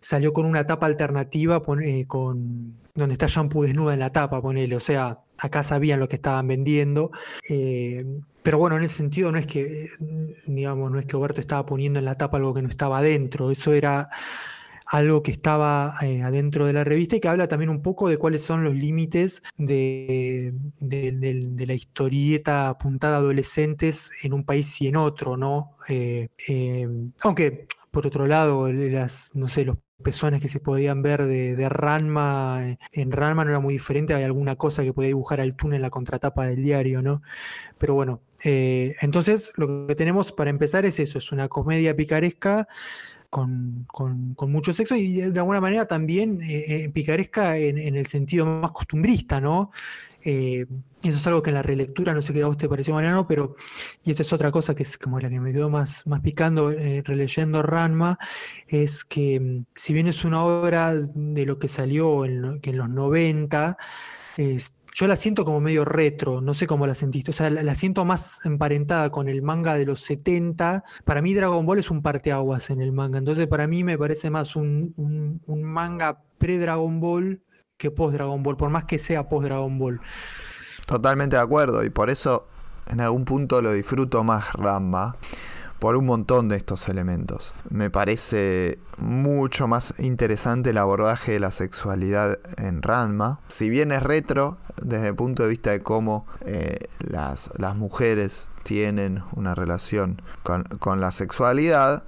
Speaker 3: salió con una tapa alternativa eh, con, donde está shampoo desnuda en la tapa, ponele, o sea, acá sabían lo que estaban vendiendo. Eh, pero bueno, en ese sentido no es que, digamos, no es que Roberto estaba poniendo en la tapa algo que no estaba adentro, eso era algo que estaba eh, adentro de la revista y que habla también un poco de cuáles son los límites de, la historieta apuntada a adolescentes en un país y en otro, ¿no? Eh, eh, aunque, por otro lado, las, no sé, los pezones que se podían ver de, Ranma, en Ranma no era muy diferente, hay alguna cosa que podía dibujar al túnel en la contratapa del diario, ¿no? Pero bueno, entonces lo que tenemos para empezar es eso, es una comedia picaresca con, mucho sexo y de alguna manera también eh, eh, picaresca en, el sentido más costumbrista, ¿no? Eh, eso es algo que en la relectura, no sé qué a vos te pareció, Mariano, pero, y esta es otra cosa que es como la que me quedó más, más picando releyendo Ranma, es que mm, si bien es una obra de lo que salió en, en los 90, es, yo la siento como medio retro, no sé cómo la sentiste, o sea, la, siento más emparentada con el manga de los 70. Para mí Dragon Ball es un parteaguas en el manga, entonces para mí me parece más un, manga pre-Dragon Ball que post-Dragon Ball, por más que sea post-Dragon Ball.
Speaker 2: Totalmente de acuerdo, y por eso en algún punto lo disfruto más Ramba por un montón de estos elementos. Me parece mucho más interesante el abordaje de la sexualidad en Ranma. Si bien es retro desde el punto de vista de cómo eh, las, mujeres tienen una relación con, la sexualidad,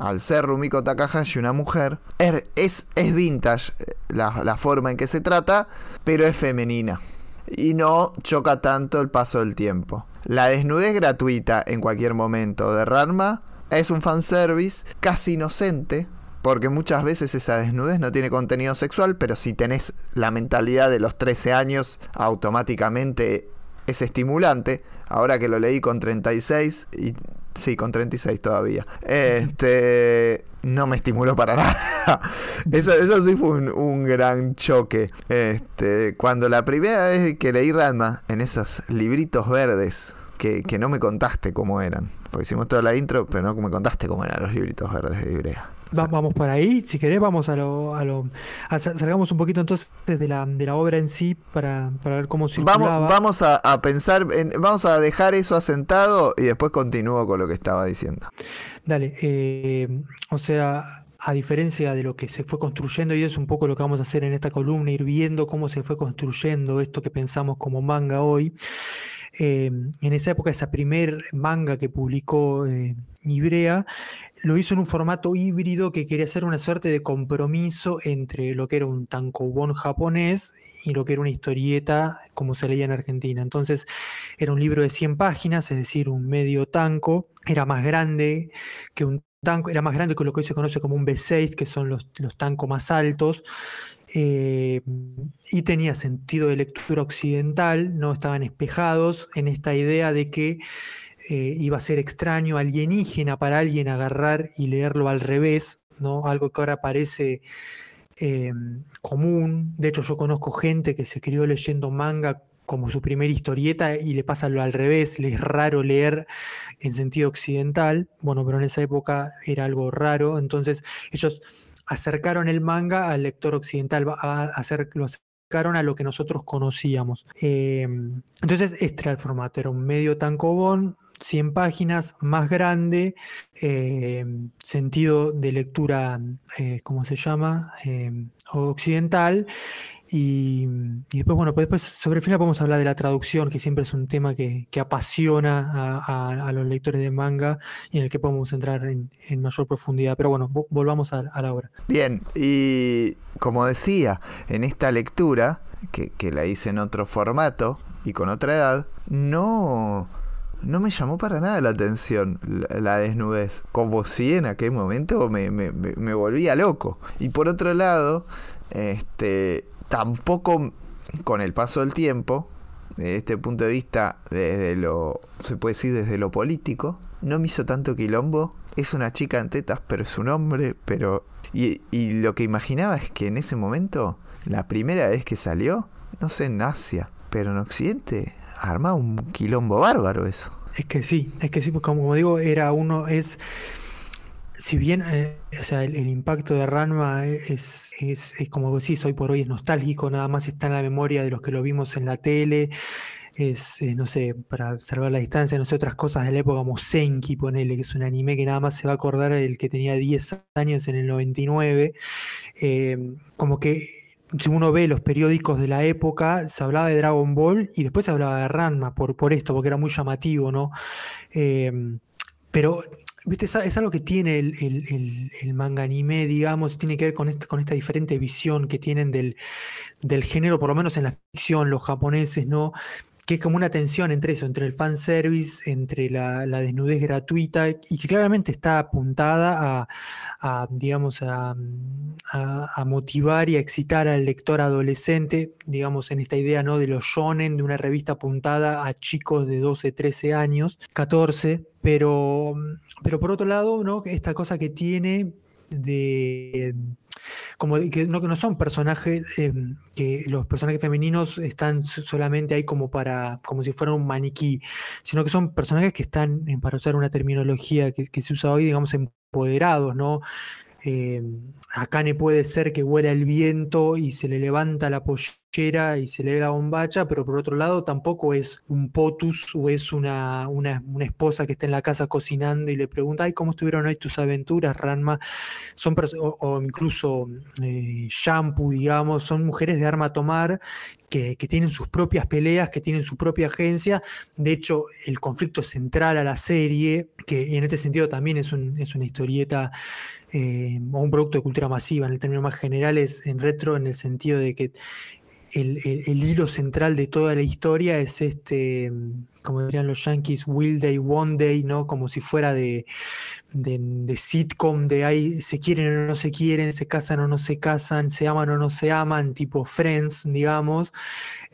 Speaker 2: al ser Rumiko Takahashi una mujer, er, es, es vintage eh, la, la forma en que se trata, pero es femenina. Y no choca tanto el paso del tiempo. La desnudez gratuita en cualquier momento de Ranma es un fanservice casi inocente, porque muchas veces esa desnudez no tiene contenido sexual, pero si tenés la mentalidad de los 13 años, automáticamente es estimulante. Ahora que lo leí con 36 y Sí, con 36 todavía. Este. No me estimuló para nada. Eso, eso sí fue un, gran choque. Este, cuando la primera vez que leí Ranma en esos libritos verdes, que, no me contaste cómo eran. Porque hicimos toda la intro, pero no me contaste cómo eran los libritos verdes de Ibrea
Speaker 3: vamos por ahí, si querés vamos a lo, a lo salgamos un poquito entonces de la, de la obra en sí para, ver cómo circulaba.
Speaker 2: Vamos, vamos a, pensar, en, vamos a dejar eso asentado y después continúo con lo que estaba diciendo.
Speaker 3: Dale, eh, o sea, a diferencia de lo que se fue construyendo, y es un poco lo que vamos a hacer en esta columna, ir viendo cómo se fue construyendo esto que pensamos como manga hoy. Eh, en esa época, esa primer manga que publicó eh, Ibrea, lo hizo en un formato híbrido que quería hacer una suerte de compromiso entre lo que era un tankobon japonés y lo que era una historieta como se leía en Argentina. Entonces era un libro de 100 páginas, es decir, un medio tanco, era más grande que un tanco, era más grande que lo que hoy se conoce como un B6, que son los, los tancos más altos, eh, y tenía sentido de lectura occidental, no estaban espejados en esta idea de que eh, iba a ser extraño, alienígena para alguien agarrar y leerlo al revés, ¿no? Algo que ahora parece em, común. De hecho, yo conozco gente que se crió leyendo manga como su primera historieta y le pasa lo al revés, le es raro leer en sentido occidental. Bueno, pero en esa época era algo raro. Entonces, ellos acercaron el manga al lector occidental, a hacer, lo acercaron a lo que nosotros conocíamos. Em, entonces, este era el formato, era un medio tancobón 100 páginas, más grande, eh, sentido de lectura, eh, ¿cómo se llama? Eh, occidental. Y, después, bueno, pues después sobre el final vamos a hablar de la traducción, que siempre es un tema que, apasiona a, los lectores de manga y en el que podemos entrar en, mayor profundidad. Pero bueno, volvamos a, la obra.
Speaker 2: Bien, y como decía, en esta lectura, que, que la hice en otro formato y con otra edad, no no me llamó para nada la atención la, desnudez. Como si en aquel momento me, volvía loco. Y por otro lado, este, tampoco con el paso del tiempo, desde este punto de vista, desde lo, se puede decir desde lo político, no me hizo tanto quilombo. Es una chica en tetas, pero es un hombre, pero... Y, y lo que imaginaba es que en ese momento, la primera vez que salió, no sé en Asia, pero en Occidente, armaba un quilombo bárbaro eso.
Speaker 3: Es que sí, es que sí, pues como, digo, era uno, es si bien eh, o sea, el, el impacto de Ranma es, es, es como decís, hoy por hoy es nostálgico, nada más está en la memoria de los que lo vimos en la tele, es, eh, no sé, para salvar la distancia, no sé, otras cosas de la época como Senki, ponele, que es un anime que nada más se va a acordar el que tenía 10 años en el 99, eh, como que si uno ve los periódicos de la época, se hablaba de Dragon Ball y después se hablaba de Ranma por, por esto, porque era muy llamativo, ¿no? Eh, pero, viste, es, algo que tiene el, el- el- el manga anime, digamos, tiene que ver con, este- con esta diferente visión que tienen del, del género, por lo menos en la ficción, los japoneses, ¿no? Que es como una tensión entre eso, entre el fanservice, entre la, desnudez gratuita, y que claramente está apuntada a, digamos, a motivar y a excitar al lector adolescente, digamos, en esta idea, ¿no? De los shonen, de una revista apuntada a chicos de 12, 13 años, 14, pero, pero por otro lado, ¿no? Esta cosa que tiene de como que no, no son personajes eh, que los personajes femeninos están so- solamente ahí como para como si fueran un maniquí, sino que son personajes que están, para usar una terminología que, que se usa hoy, digamos, empoderados, ¿no? Eh, a Kane puede ser que huela el viento y se le levanta la pollera y se le ve la bombacha, pero por otro lado tampoco es un potus o es una, una, esposa que está en la casa cocinando y le pregunta, ay, ¿cómo estuvieron hoy tus aventuras, Ranma? Son o, o incluso eh, Shampoo, digamos, son mujeres de arma a tomar que, tienen sus propias peleas, que tienen su propia agencia. De hecho, el conflicto central a la serie, que en este sentido también es una historieta eh, o un producto de cultura masiva, en el término más general es en retro, en el sentido de que el, hilo central de toda la historia es este, como dirían los yankees, Will Day, One Day, ¿no? Como si fuera de, de, sitcom, de ahí se quieren o no se quieren, se casan o no se casan, se aman o no se aman, tipo Friends, digamos.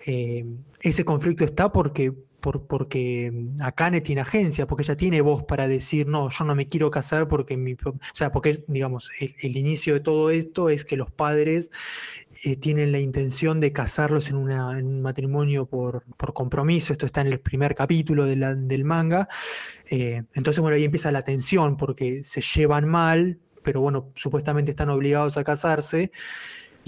Speaker 3: Eh, ese conflicto está porque, por, porque mm, Akane tiene agencia, porque ella tiene voz para decir, no, yo no me quiero casar porque mi... pro-". O sea, porque, digamos, el inicio de todo esto es que los padres eh, tienen la intención de casarlos en, un matrimonio por, compromiso. Esto está en el primer capítulo del manga. Eh, entonces, bueno, ahí empieza la tensión porque se llevan mal, pero bueno, supuestamente están obligados a casarse.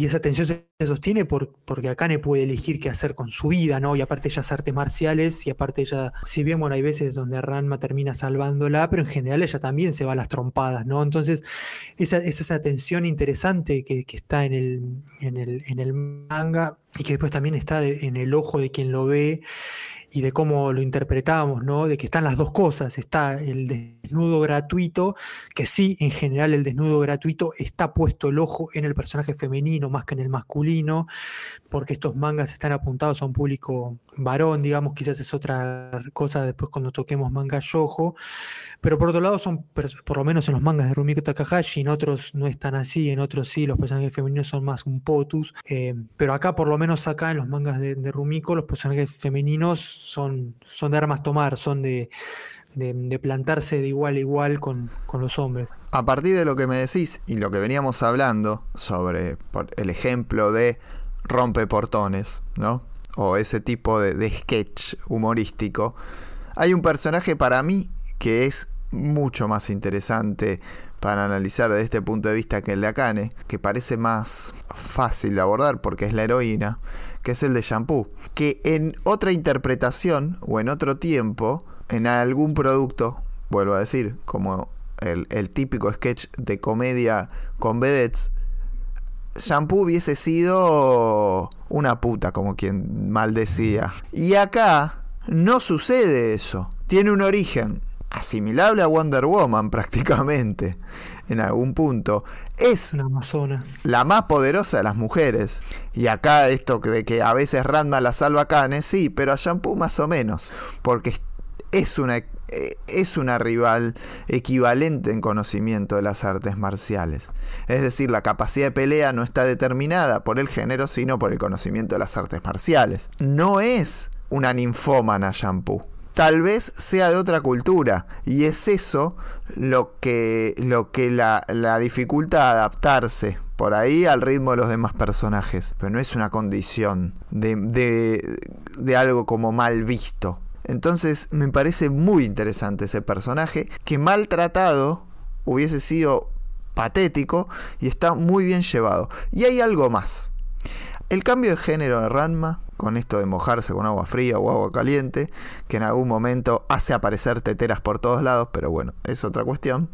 Speaker 3: Y esa tensión se sostiene por- porque Akane puede elegir qué hacer con su vida, ¿no? Y aparte ella hace artes marciales y aparte ella, si bien, bueno, hay veces donde Ranma termina salvándola, pero en general ella también se va a las trompadas, ¿no? Entonces, esa, es esa tensión interesante que, que está en el, en, el, en el manga y que después también está en el ojo de quien lo ve y de cómo lo interpretamos, ¿no? De que están las dos cosas, está el desnudo gratuito, que sí, en general el desnudo gratuito está puesto el ojo en el personaje femenino más que en el masculino, porque estos mangas están apuntados a un público varón, digamos, quizás es otra cosa después cuando toquemos manga yojo, pero por otro lado son, por lo menos en los mangas de Rumiko Takahashi, en otros no es tan así, en otros sí, los personajes femeninos son más un potus, eh, pero acá, por lo menos acá en los mangas de, de Rumiko, los personajes femeninos son, son de armas tomar, son de, de- plantarse de igual a igual con, con los hombres.
Speaker 2: A partir de lo que me decís y lo que veníamos hablando sobre el ejemplo de rompeportones, ¿no? O ese tipo de, de sketch humorístico, hay un personaje para mí que es mucho más interesante para analizar desde este punto de vista que el de Akane, que parece más fácil de abordar porque es la heroína, que es el de Shampoo, que en otra interpretación o en otro tiempo, en algún producto, vuelvo a decir, como el, típico sketch de comedia con vedettes, Shampoo hubiese sido una puta, como quien maldecía. Y acá no sucede eso. Tiene un origen asimilable a Wonder Woman prácticamente, en algún punto. Es
Speaker 3: Una amazona.
Speaker 2: la más poderosa de las mujeres. Y acá esto de que a veces Ranma la salva a Kane, sí, pero a Shampoo más o menos. Porque es una, eh, es una rival equivalente en conocimiento de las artes marciales. Es decir, la capacidad de pelea no está determinada por el género, sino por el conocimiento de las artes marciales. No es una ninfómana Shampoo. Tal vez sea de otra cultura. Y es eso lo que, lo que la, dificulta adaptarse por ahí al ritmo de los demás personajes. Pero no es una condición de, de, de algo como mal visto. Entonces me parece muy interesante ese personaje que maltratado hubiese sido patético y está muy bien llevado. Y hay algo más. El cambio de género de Ranma, con esto de mojarse con agua fría o agua caliente, que en algún momento hace aparecer teteras por todos lados, pero bueno, es otra cuestión.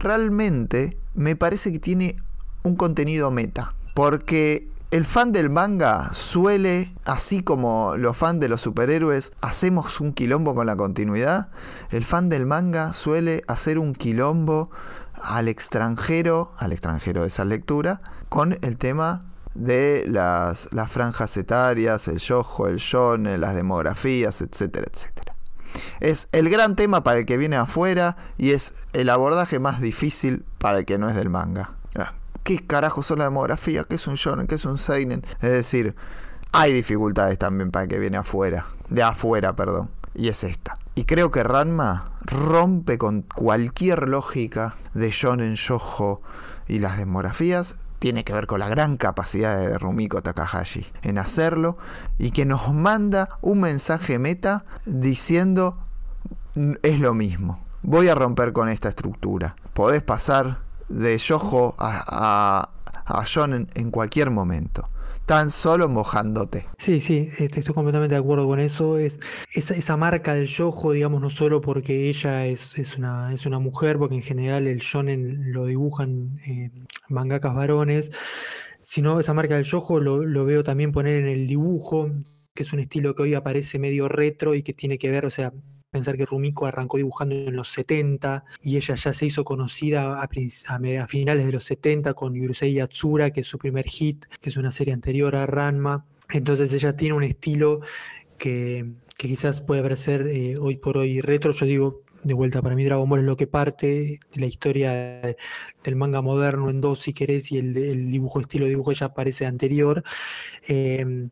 Speaker 2: Realmente me parece que tiene un contenido meta, porque el fan del manga suele, así como los fans de los superhéroes, hacemos un quilombo con la continuidad, el fan del manga suele hacer un quilombo al extranjero, al extranjero de esa lectura, con el tema de las, las franjas etarias, el yojo, el shonen, las demografías, etcétera, etcétera. Es el gran tema para el que viene afuera y es el abordaje más difícil para el que no es del manga. Ah, ¿Qué carajo son la demografía? ¿Qué es un shonen? ¿Qué es un seinen? Es decir, hay dificultades también para el que viene afuera, de afuera, perdón, y es esta. Y creo que Ranma rompe con cualquier lógica de shonen, yojo y las demografías tiene que ver con la gran capacidad de Rumiko Takahashi en hacerlo y que nos manda un mensaje meta diciendo es lo mismo. Voy a romper con esta estructura. Podés pasar de yojo a, a, shonen en cualquier momento tan solo mojándote.
Speaker 3: Sí, sí, este, estoy completamente de acuerdo con eso. Es, esa, marca del yojo, digamos, no solo porque ella es, una, es una mujer, porque en general el shonen lo dibujan eh, mangakas varones, sino esa marca del yojo lo veo también poner en el dibujo, que es un estilo que hoy aparece medio retro y que tiene que ver, o sea, pensar que Rumiko arrancó dibujando en los 70 y ella ya se hizo conocida a, a, a finales de los 70 con Yurusei Yatsura, que es su primer hit, que es una serie anterior a Ranma. Entonces ella tiene un estilo que, que quizás puede parecer eh, hoy por hoy retro. Yo digo, de vuelta, para mí Dragon Ball es lo que parte la historia del manga moderno en dos, si querés, y el, el dibujo, estilo de dibujo ya parece anterior. Eh,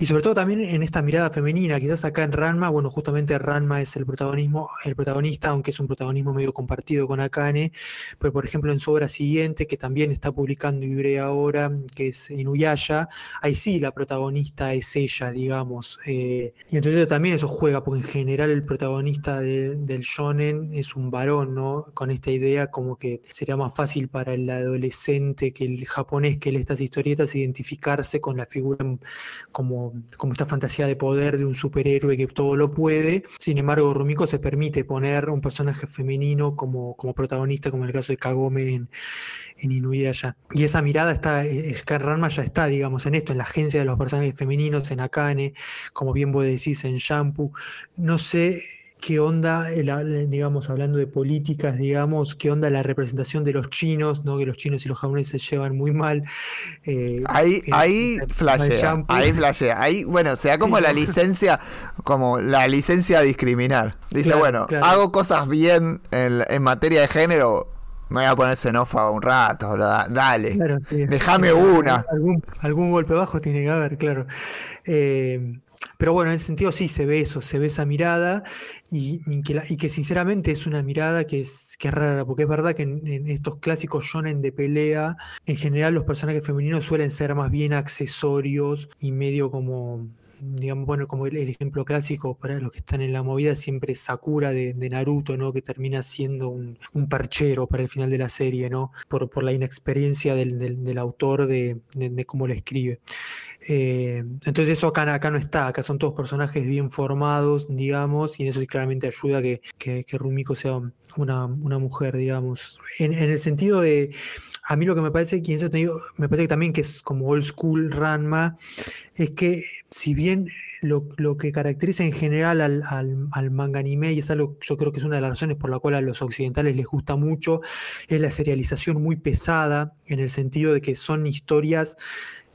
Speaker 3: y sobre todo también en esta mirada femenina, quizás acá en Ranma, bueno, justamente Ranma es el protagonismo, el protagonista, aunque es un protagonismo medio compartido con Akane, pero por ejemplo en su obra siguiente, que también está publicando Ibre ahora, que es Inuyasha, ahí sí la protagonista es ella, digamos. Eh, y entonces también eso juega, porque en general el protagonista de, del shonen es un varón, ¿no? Con esta idea como que sería más fácil para el adolescente que el japonés que lee estas historietas identificarse con la figura como, como esta fantasía de poder de un superhéroe que todo lo puede. Sin embargo, Rumiko se permite poner un personaje femenino como, como protagonista, como en el caso de Kagome en, en Inuyasha. Y esa mirada está, Scar Ranma ya está, digamos, en esto, en la agencia de los personajes femeninos, en Akane, como bien vos decís, en Shampoo. No sé qué onda, el, digamos, hablando de políticas, digamos, qué onda la representación de los chinos, ¿no? Que los chinos y los japoneses se llevan muy mal.
Speaker 2: Eh, ahí, ahí flashea, ahí flashea. Ahí, bueno, se da como la licencia, como la licencia a discriminar. Dice, claro, bueno, claro. hago cosas bien en, en, materia de género, me voy a poner xenófoba un rato, dale, claro, déjame una.
Speaker 3: Algún, algún, golpe bajo tiene que haber, claro. Eh, pero bueno, en ese sentido sí se ve eso, se ve esa mirada y, que, y que, sinceramente es una mirada que es, que rara, porque es verdad que en, estos clásicos shonen de pelea, en general los personajes femeninos suelen ser más bien accesorios y medio como digamos, bueno, como el, ejemplo clásico para los que están en la movida, siempre Sakura de, Naruto, ¿no? Que termina siendo un, un, perchero para el final de la serie, ¿no? Por, por la inexperiencia del, del, del autor de, de, de, cómo lo escribe. Eh, entonces eso acá, no está, acá son todos personajes bien formados, digamos, y en eso claramente ayuda que, que, Rumiko sea una, una, mujer, digamos. En, en, el sentido de, a mí lo que me parece, que me parece que también que es como old school Ranma, es que si bien lo, lo que caracteriza en general al, al, al, manga anime, y es algo yo creo que es una de las razones por la cual a los occidentales les gusta mucho, es la serialización muy pesada, en el sentido de que son historias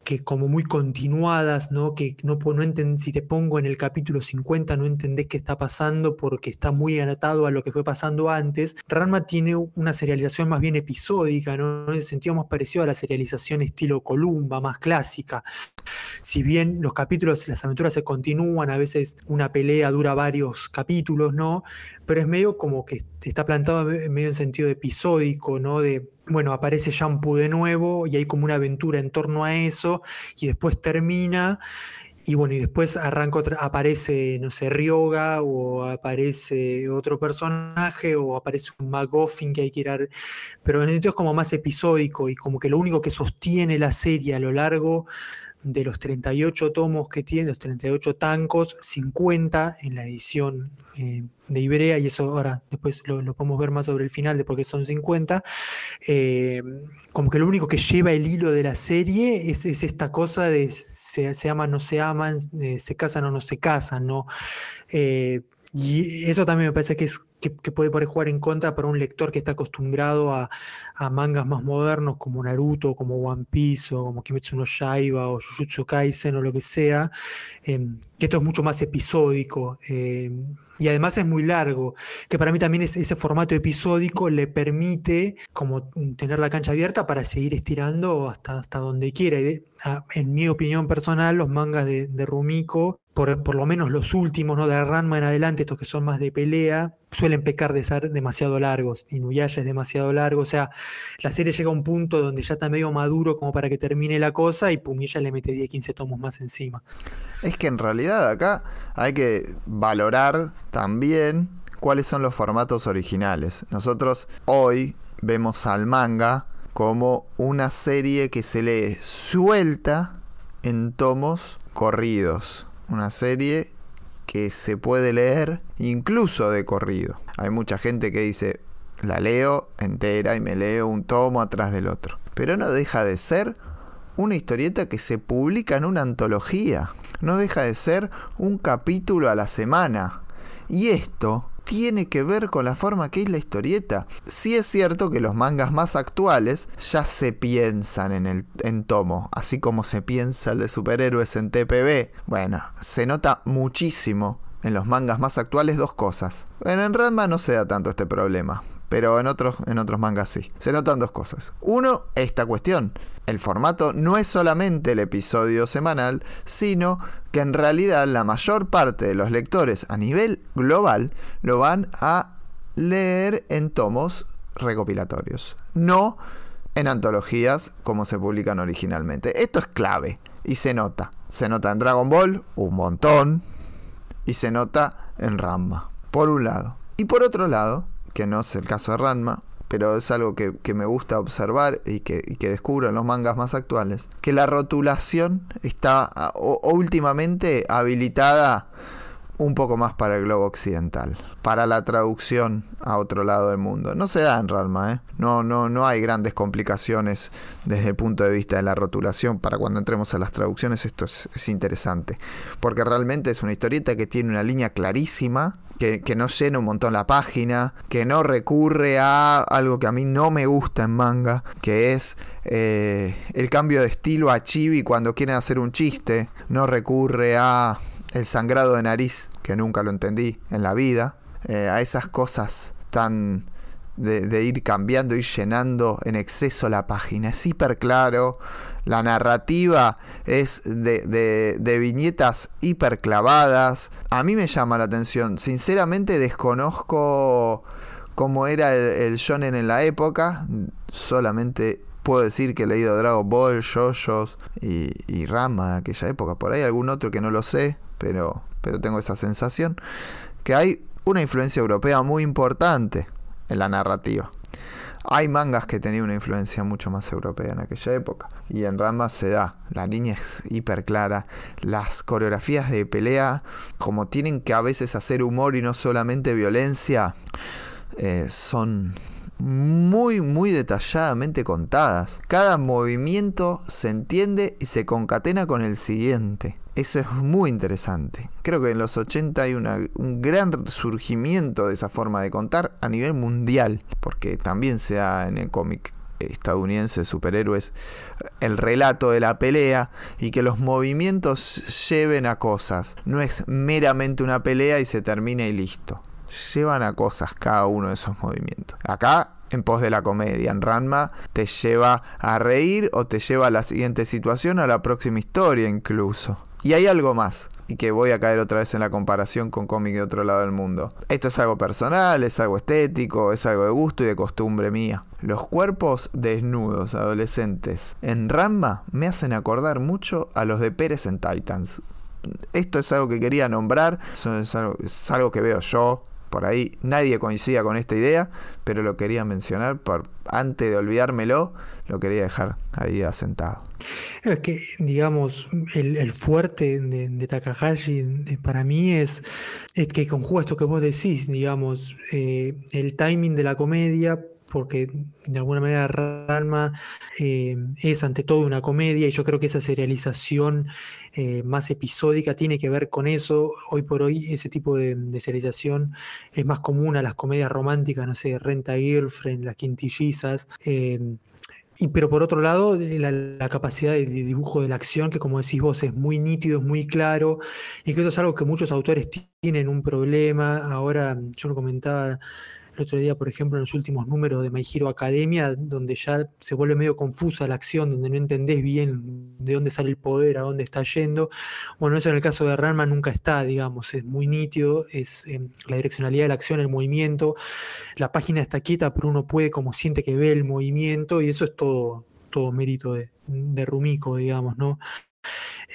Speaker 3: que como muy continuadas, ¿no? Que no, no si te pongo en el capítulo 50 no entendés qué está pasando porque está muy anotado a lo que fue pasando antes. Ranma tiene una serialización más bien episódica, ¿no? En ese sentido más parecido a la serialización estilo Columba, más clásica. Si bien los capítulos, las aventuras se continúan, a veces una pelea dura varios capítulos, ¿no? Pero es medio como que está plantado medio en sentido episódico, ¿no? De bueno, aparece Shampoo de nuevo y hay como una aventura en torno a eso y después termina y bueno, y después arranca otra, aparece, no sé, Ryoga o aparece otro personaje o aparece un McGuffin que hay que ir a... Pero en el sentido es como más episódico y como que lo único que sostiene la serie a lo largo de los 38 tomos que tiene, los 38 tancos, 50 en la edición eh, de Ibrea, y eso ahora después lo, podemos ver más sobre el final de por qué son 50, eh, como que lo único que lleva el hilo de la serie es, esta cosa de se, se, aman, no se aman, eh, se casan o no se casan, ¿no? Y eso también me parece que es que, puede jugar en contra para un lector que está acostumbrado a, mangas más modernos como Naruto, como One Piece o como Kimetsu no Yaiba o Jujutsu Kaisen o lo que sea, em, que esto es mucho más episódico em, y además es muy largo, que para mí también ese formato episódico le permite como tener la cancha abierta para seguir estirando hasta, hasta donde quiera. en mi opinión personal, los mangas de, de Rumiko por, lo menos los últimos, ¿no? De Ranma en adelante, estos que son más de pelea, suelen pecar de ser demasiado largos. Inuyasha es demasiado largo. O sea, la serie llega a un punto donde ya está medio maduro como para que termine la cosa y pum, le mete 10, 15 tomos más encima.
Speaker 2: Es que en realidad acá hay que valorar también cuáles son los formatos originales. Nosotros hoy vemos al manga como una serie que se lee suelta en tomos corridos una serie que se puede leer incluso de corrido. Hay mucha gente que dice, la leo entera y me leo un tomo atrás del otro. Pero no deja de ser una historieta que se publica en una antología. No deja de ser un capítulo a la semana. Y esto tiene que ver con la forma que es la historieta. Sí es cierto que los mangas más actuales ya se piensan en el en tomo, así como se piensa el de superhéroes en TPB. Bueno, se nota muchísimo en los mangas más actuales dos cosas. En Ranma no se da tanto este problema, pero en otros, en otros mangas sí. Se notan dos cosas. Uno, esta cuestión. El formato no es solamente el episodio semanal, sino que en realidad la mayor parte de los lectores a nivel global lo van a leer en tomos recopilatorios, no en antologías como se publican originalmente. Esto es clave y se nota. Se nota en Dragon Ball un montón y se nota en Ranma, por un lado. Y por otro lado, que no es el caso de Ranma, pero es algo que, me gusta observar y que, descubro en los mangas más actuales, que la rotulación está últimamente habilitada un poco más para el globo occidental, para la traducción a otro lado del mundo. No se da en Ranma, ¿eh? no, no, no hay grandes complicaciones desde el punto de vista de la rotulación. Para cuando entremos a las traducciones esto es, es interesante, porque realmente es una historieta que tiene una línea clarísima que, no llena un montón la página, que no recurre a algo que a mí no me gusta en manga, que es eh, el cambio de estilo a chibi cuando quieren hacer un chiste, no recurre a el sangrado de nariz, que nunca lo entendí en la vida, eh, a esas cosas tan de, de, ir cambiando, ir llenando en exceso la página. Es hiper claro, la narrativa es de, de, viñetas hiperclavadas. A mí me llama la atención. Sinceramente desconozco cómo era el, shonen en la época. Solamente puedo decir que he leído Dragon Ball, JoJo's y, y Rama de aquella época. Por ahí algún otro que no lo sé, pero, pero tengo esa sensación. Que hay una influencia europea muy importante en la narrativa. Hay mangas que tenían una influencia mucho más europea en aquella época. Y en Rama se da. La línea es hiper clara. Las coreografías de pelea, como tienen que a veces hacer humor y no solamente violencia, eh, son muy, muy detalladamente contadas. Cada movimiento se entiende y se concatena con el siguiente. Eso es muy interesante. Creo que en los 80 hay un gran surgimiento de esa forma de contar a nivel mundial, porque también se da en el cómic estadounidense superhéroes, el relato de la pelea y que los movimientos lleven a cosas. No es meramente una pelea y se termina y listo. Llevan a cosas cada uno de esos movimientos. Acá en pos de la comedia. En Ranma te lleva a reír o te lleva a la siguiente situación a la próxima historia incluso. Y hay algo más, y que voy a caer otra vez en la comparación con cómic de otro lado del mundo. Esto es algo personal, es algo estético, es algo de gusto y de costumbre mía. Los cuerpos desnudos adolescentes en Ramma me hacen acordar mucho a los de Pérez en Titans. Esto es algo que quería nombrar, es algo, es algo que veo yo, por ahí nadie coincida con esta idea, pero lo quería mencionar por antes de olvidármelo, lo quería dejar ahí asentado.
Speaker 3: Es que, digamos, el, fuerte de, Takahashi eh, para mí es, es, que conjuga esto que vos decís, digamos, eh, el timing de la comedia porque de alguna manera Ranma eh, es ante todo una comedia y yo creo que esa serialización eh, más episódica tiene que ver con eso. Hoy por hoy ese tipo de, serialización es más común a las comedias románticas, no sé, Renta Girlfriend, Las Quintillizas. Y, pero por otro lado, la, capacidad de, dibujo de la acción, que como decís vos, es muy nítido, es muy claro, y que eso es algo que muchos autores tienen un problema. Ahora, yo lo comentaba el otro día, por ejemplo, en los últimos números de My Hero Academia, donde ya se vuelve medio confusa la acción, donde no entendés bien de dónde sale el poder, a dónde está yendo. Bueno, eso en el caso de Ranma nunca está, digamos, es muy nítido, es eh, la direccionalidad de la acción, el movimiento. La página está quieta, pero uno puede como siente que ve el movimiento, y eso es todo, todo mérito de, de Rumiko, digamos, ¿no?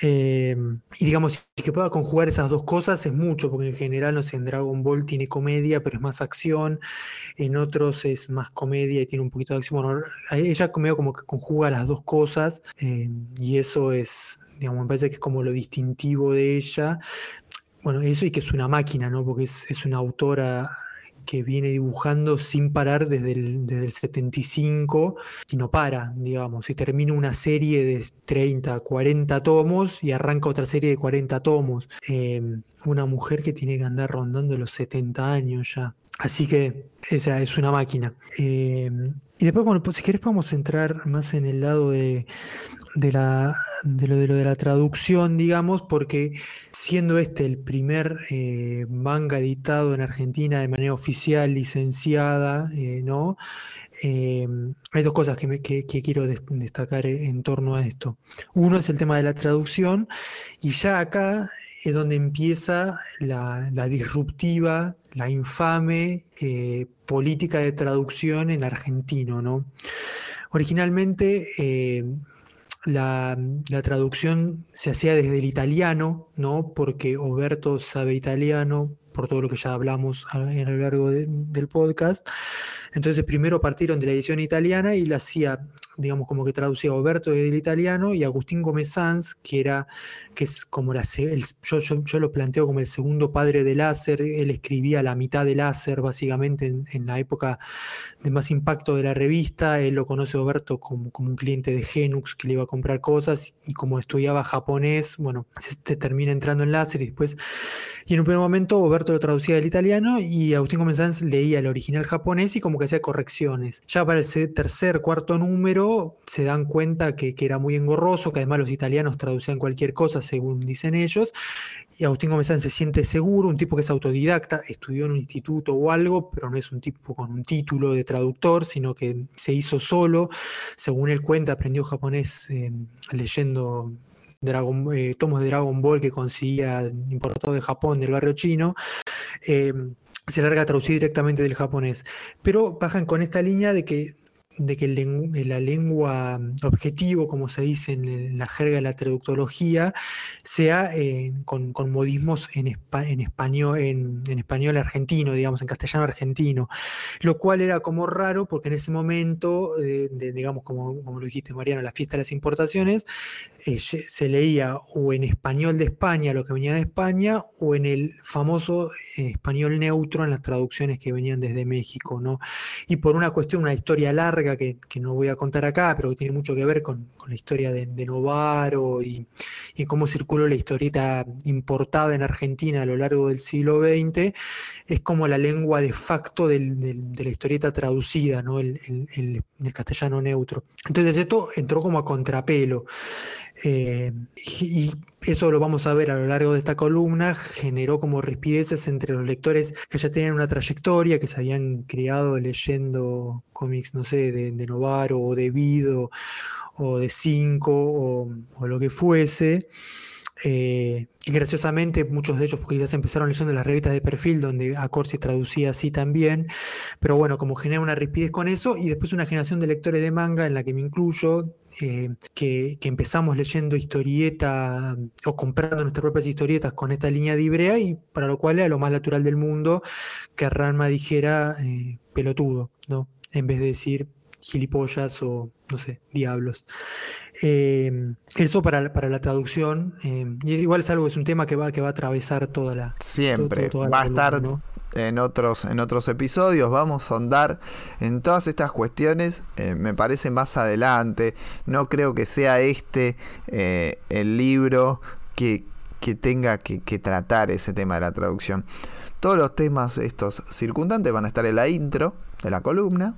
Speaker 3: Em, y digamos, que pueda conjugar esas dos cosas es mucho, porque en general, no sé, en Dragon Ball tiene comedia, pero es más acción, en otros es más comedia y tiene un poquito de acción. Bueno, ella como que conjuga las dos cosas, em, y eso es, digamos, me parece que es como lo distintivo de ella. Bueno, eso y que es una máquina, ¿no? Porque es, es una autora que viene dibujando sin parar desde el, desde el 75 y no para, digamos, y termina una serie de 30, 40 tomos y arranca otra serie de 40 tomos. Em, una mujer que tiene que andar rondando los 70 años ya. Así que esa es una máquina. Em, y después, bueno, pues si querés podemos entrar más en el lado de, de, la, de, lo, de lo de la traducción, digamos, porque siendo este el primer eh, manga editado en Argentina de manera oficial, licenciada, eh, ¿no? Em, hay dos cosas que, que, quiero destacar en torno a esto. Uno es el tema de la traducción, y ya acá es donde empieza la, disruptiva, la infame eh, política de traducción en argentino, ¿no? Originalmente la, traducción se hacía desde el italiano, ¿no? Porque Oberto sabe italiano, por todo lo que ya hablamos a, lo largo del podcast. Entonces primero partieron de la edición italiana y la hacía digamos, como que traducía Oberto del italiano y Agustín Gómez Sanz, que era, que es como la, el, yo, lo planteo como el segundo padre del láser, él escribía la mitad del láser, básicamente en, la época de más impacto de la revista, él lo conoce Oberto como, como un cliente de Genux que le iba a comprar cosas y como estudiaba japonés, bueno, se termina entrando en láser y después, y en un primer momento Oberto lo traducía del italiano y Agustín Gómez Sanz leía el original japonés y como que hacía correcciones. Ya para el tercer, cuarto número, se dan cuenta que, era muy engorroso, que además los italianos traducían cualquier cosa según dicen ellos, y Agustín Gómez se siente seguro, un tipo que es autodidacta, estudió en un instituto o algo, pero no es un tipo con un título de traductor, sino que se hizo solo, según él cuenta, aprendió japonés eh, leyendo eh, tomos de Dragon Ball que conseguía importado de Japón, del barrio chino. Eh, se larga a traducir directamente del japonés. Pero bajan con esta línea de que de que la lengua mm, objetivo, como se dice en la jerga de la traductología, sea eh, con, modismos en, en español, en, español argentino, digamos, en castellano argentino, lo cual era como raro porque en ese momento, digamos, como, como, lo dijiste, Mariano, la fiesta de las importaciones, eh, se leía o en español de España, lo que venía de España, o en el famoso eh, español neutro en las traducciones que venían desde México, ¿no? Y por una cuestión, una historia larga, que, no voy a contar acá, pero que tiene mucho que ver con, la historia de, Novaro y, cómo circuló la historieta importada en Argentina a lo largo del siglo XX, es como la lengua de facto de la historieta traducida, ¿no? el castellano neutro. Entonces esto entró como a contrapelo. Eh, y eso lo vamos a ver a lo largo de esta columna, generó como rispideces entre los lectores que ya tenían una trayectoria, que se habían criado leyendo cómics, no sé, de, Novaro o de Vido o de Cinco o lo que fuese. Eh, graciosamente muchos de ellos quizás empezaron leyendo las revistas de perfil donde a Corsi traducía así también, pero bueno, como genera una rapidez con eso y después una generación de lectores de manga en la que me incluyo, eh, que, empezamos leyendo historieta o comprando nuestras propias historietas con esta línea de Ibrea y para lo cual era lo más natural del mundo que Ranma dijera eh, pelotudo, ¿no? En vez de decir gilipollas o no sé, diablos. Eh, eso para, para, la traducción, eh, y igual es algo, es un tema que va, que va a atravesar toda la...
Speaker 2: Siempre, va a estar en, otros, en otros episodios, vamos a ahondar en todas estas cuestiones, eh, me parece más adelante, no creo que sea este el libro que, que tenga que, que tratar ese tema de la traducción. Todos los temas estos circundantes van a estar en la intro de la columna.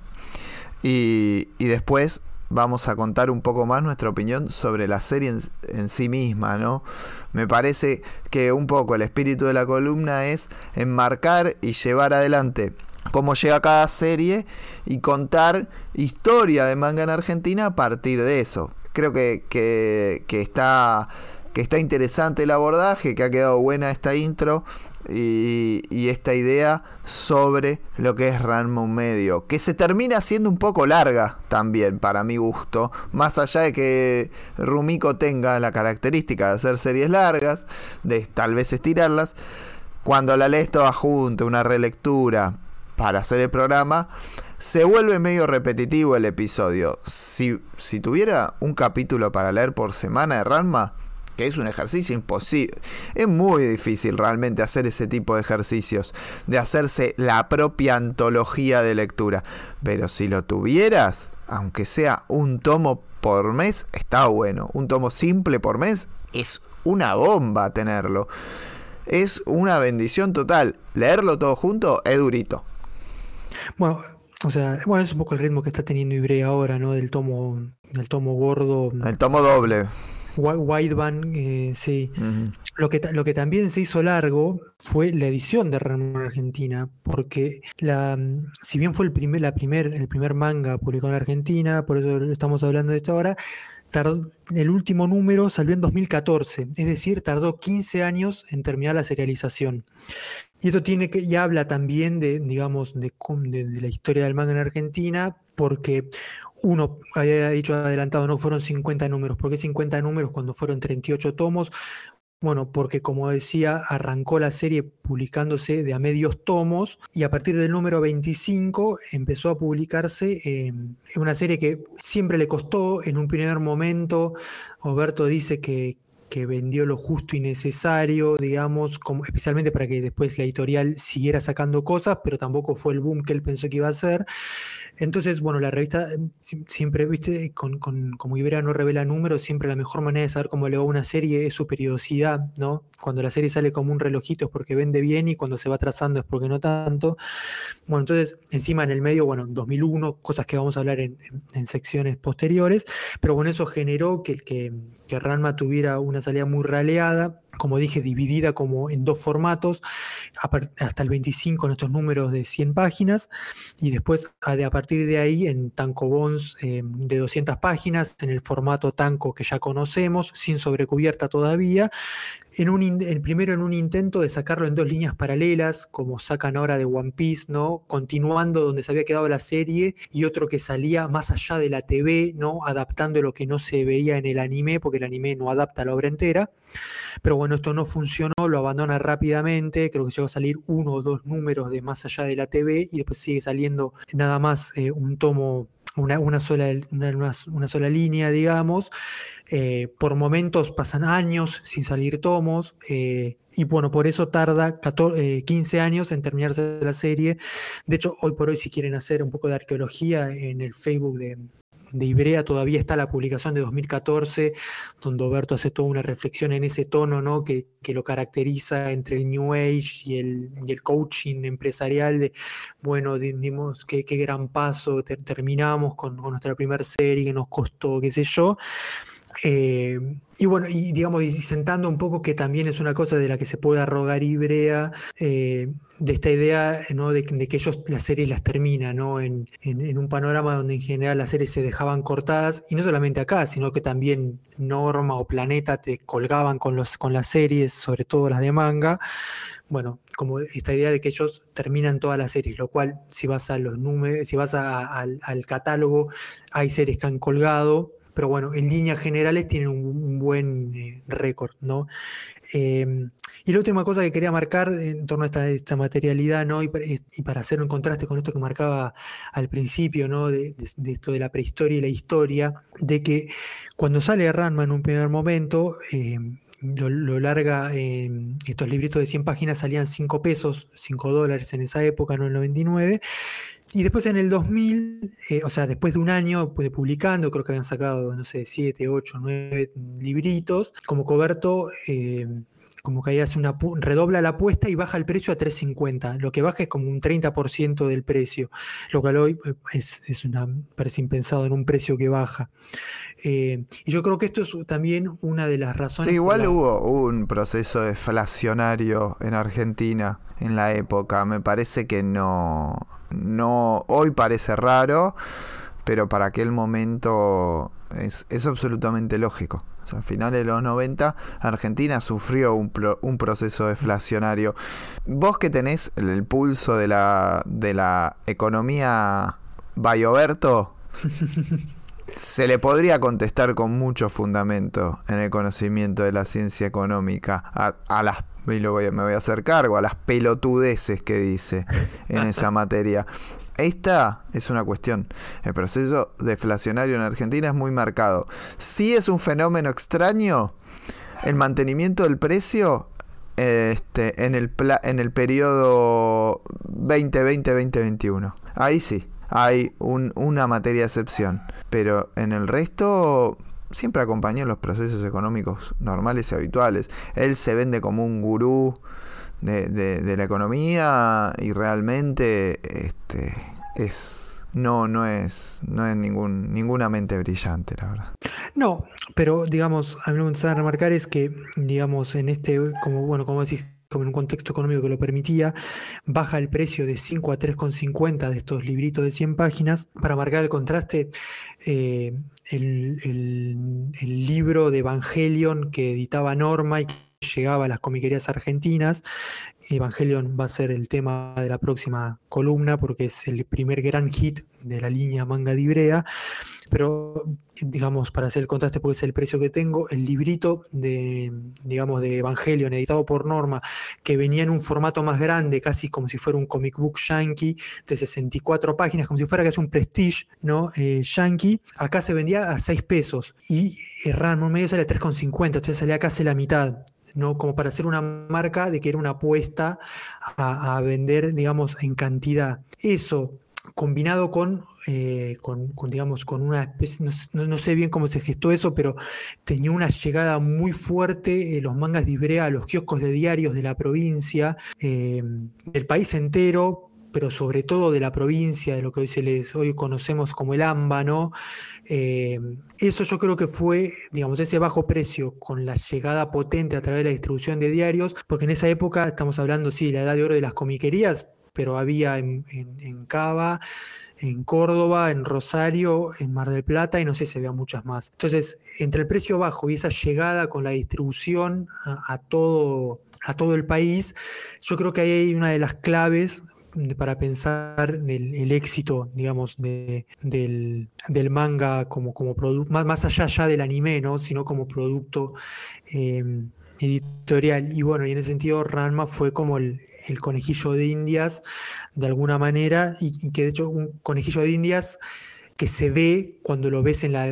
Speaker 2: Y, después vamos a contar un poco más nuestra opinión sobre la serie en, sí misma, ¿no? Me parece que un poco el espíritu de la columna es enmarcar y llevar adelante cómo llega cada serie y contar historia de manga en Argentina a partir de eso. Creo que, que está, que está interesante el abordaje, que ha quedado buena esta intro y, esta idea sobre lo que es Ranma medio, que se termina siendo un poco larga también para mi gusto, más allá de que Rumiko tenga la característica de hacer series largas, de tal vez estirarlas, cuando la lees toda junta, una relectura para hacer el programa, se vuelve medio repetitivo el episodio. Si, si tuviera un capítulo para leer por semana de Ranma, que es un ejercicio imposible. Es muy difícil realmente hacer ese tipo de ejercicios, de hacerse la propia antología de lectura. Pero si lo tuvieras, aunque sea un tomo por mes, está bueno. Un tomo simple por mes es una bomba tenerlo. Es una bendición total. Leerlo todo junto es durito.
Speaker 3: Bueno, o sea, bueno, es un poco el ritmo que está teniendo Ibre ahora, ¿no? Del tomo, del tomo gordo.
Speaker 2: El tomo doble.
Speaker 3: Wideband, eh, sí. lo, que, lo que también se hizo largo fue la edición de Ramón Argentina, porque la, si bien fue el primer, la primer, el primer manga publicado en Argentina, por eso estamos hablando de esto ahora, el último número salió en 2014, es decir, tardó 15 años en terminar la serialización. Y esto tiene que, y habla también de, digamos, de, de, la historia del manga en Argentina, porque uno había dicho adelantado, no fueron 50 números. ¿Por qué 50 números cuando fueron 38 tomos? Bueno, porque como decía, arrancó la serie publicándose de a medios tomos y a partir del número 25 empezó a publicarse en una serie que siempre le costó en un primer momento. Oberto dice que, que vendió lo justo y necesario, digamos, como, especialmente para que después la editorial siguiera sacando cosas, pero tampoco fue el boom que él pensó que iba a ser. Entonces, bueno, la revista eh, siempre, viste, con, como Ibera no revela números, siempre la mejor manera de saber cómo le va una serie es su periodicidad, ¿no? Cuando la serie sale como un relojito es porque vende bien y cuando se va trazando es porque no tanto. Bueno, entonces, encima en el medio, bueno, 2001, cosas que vamos a hablar en, secciones posteriores, pero bueno, eso generó que, que, que Ranma tuviera una salida muy raleada, como dije, dividida como en dos formatos, hasta el 25 en estos números de 100 páginas, y después a partir de ahí en Tanco Bonds eh, de 200 páginas, en el formato Tanco que ya conocemos, sin sobrecubierta todavía, en un, primero en un intento de sacarlo en dos líneas paralelas, como sacan ahora de One Piece, ¿no? continuando donde se había quedado la serie, y otro que salía más allá de la TV, ¿no? adaptando lo que no se veía en el anime, porque el anime no adapta la obra entera. Pero bueno, esto no funcionó, lo abandona rápidamente, creo que llegó a salir uno o dos números de más allá de la TV y después sigue saliendo nada más eh, un tomo una, sola, una, sola línea, digamos. Eh, por momentos pasan años sin salir tomos. Eh, y bueno, por eso tarda 15 años en terminarse la serie. De hecho, hoy por hoy, si quieren hacer un poco de arqueología en el Facebook de, Ibrea todavía está la publicación de 2014, donde Oberto hace toda una reflexión en ese tono ¿no? que, lo caracteriza entre el New Age y el, el coaching empresarial de, bueno, dimos qué, gran paso, terminamos con, con nuestra primera serie que nos costó, qué sé yo. Eh, y bueno, y digamos, y sentando un poco que también es una cosa de la que se puede arrogar Ibrea, eh, de esta idea ¿no? de, que ellos las series las terminan, ¿no? En, un panorama donde en general las series se dejaban cortadas, y no solamente acá, sino que también Norma o Planeta te colgaban con, los, con las series, sobre todo las de manga. Bueno, como esta idea de que ellos terminan todas las series, lo cual si vas a los números, si vas al, al catálogo, hay series que han colgado, pero bueno, en líneas generales tienen un, buen eh, récord, ¿no? Em, y la última cosa que quería marcar en torno a esta, materialidad, ¿no? Y, para hacer un contraste con esto que marcaba al principio, ¿no? De, esto de la prehistoria y la historia, de que cuando sale Ranma en un primer momento, em, lo, larga, en estos libritos de 100 páginas salían 5 pesos, 5 dólares en esa época, no en el 99, y después en el 2000, eh, o sea, después de un año de publicando, creo que habían sacado, no sé, 7, 8, 9 libritos, como Coberto, eh, como que ahí hace una redobla la apuesta y baja el precio a 3.50. Lo que baja es como un 30% del precio, lo cual hoy eh, es, una, parece impensado en un precio que baja. y yo creo que esto es también una de las razones.
Speaker 2: Sí, igual hubo un proceso deflacionario en Argentina en la época. Me parece que no, no, hoy parece raro, pero para aquel momento es, absolutamente lógico. O sea, a finales de los 90, Argentina sufrió un, un, proceso deflacionario. Vos que tenés el, pulso de la, de la economía Bayoberto, se le podría contestar con mucho fundamento en el conocimiento de la ciencia económica a, a las y lo voy, me voy a hacer cargo a las pelotudeces que dice en esa materia. Esta es una cuestión. El proceso deflacionario en Argentina es muy marcado. Si es un fenómeno extraño, el mantenimiento del precio este, en, el en el periodo 2020-2021. Ahí sí, hay una materia excepción. Pero en el resto siempre acompañó los procesos económicos normales y habituales. Él se vende como un gurú de, la economía y realmente este, es no, no es, no es ningún, ninguna mente brillante, la verdad.
Speaker 3: No, pero digamos, a mí lo que me a remarcar es que, digamos, en este, como bueno, como decís, como en un contexto económico que lo permitía, baja el precio de 5 a 3,50 de estos libritos de 100 páginas. Para marcar el contraste, eh, el, libro de Evangelion que editaba Norma y que llegaba a las comiquerías argentinas. Evangelion va a ser el tema de la próxima columna porque es el primer gran hit de la línea manga de Ibrea. Pero, digamos, para hacer el contraste, porque es el precio que tengo, el librito de, digamos, de Evangelion, editado por Norma, que venía en un formato más grande, casi como si fuera un comic book yankee, de 64 páginas, como si fuera casi un prestige, ¿no? Eh, yankee, acá se vendía a 6 pesos y Ranma medio sale a 3,50, entonces salía casi la mitad. ¿No? como para hacer una marca de que era una apuesta a, vender, digamos, en cantidad. Eso combinado eh, con, con, digamos, con una especie, no, sé bien cómo se gestó eso, pero tenía una llegada muy fuerte eh, los mangas de Ibrea los kioscos de diarios de la provincia, eh, del país entero, pero sobre todo de la provincia, de lo que hoy, se les, hoy conocemos como el AMBA, ¿no? eso yo creo que fue, digamos, ese bajo precio con la llegada potente a través de la distribución de diarios, porque en esa época, estamos hablando, sí, de la edad de oro de las comiquerías, pero había en, Cava, en Córdoba, en Rosario, en Mar del Plata y no sé si había muchas más. Entonces, entre el precio bajo y esa llegada con la distribución a, todo, a todo el país, yo creo que ahí hay una de las claves para pensar el, éxito, digamos, de, del, manga como, producto, más, más, allá ya del anime, ¿no? sino como producto eh, editorial. Y bueno, y en ese sentido Ranma fue como el, el conejillo de Indias de alguna manera, y, que de hecho un conejillo de Indias que se ve cuando lo ves en la,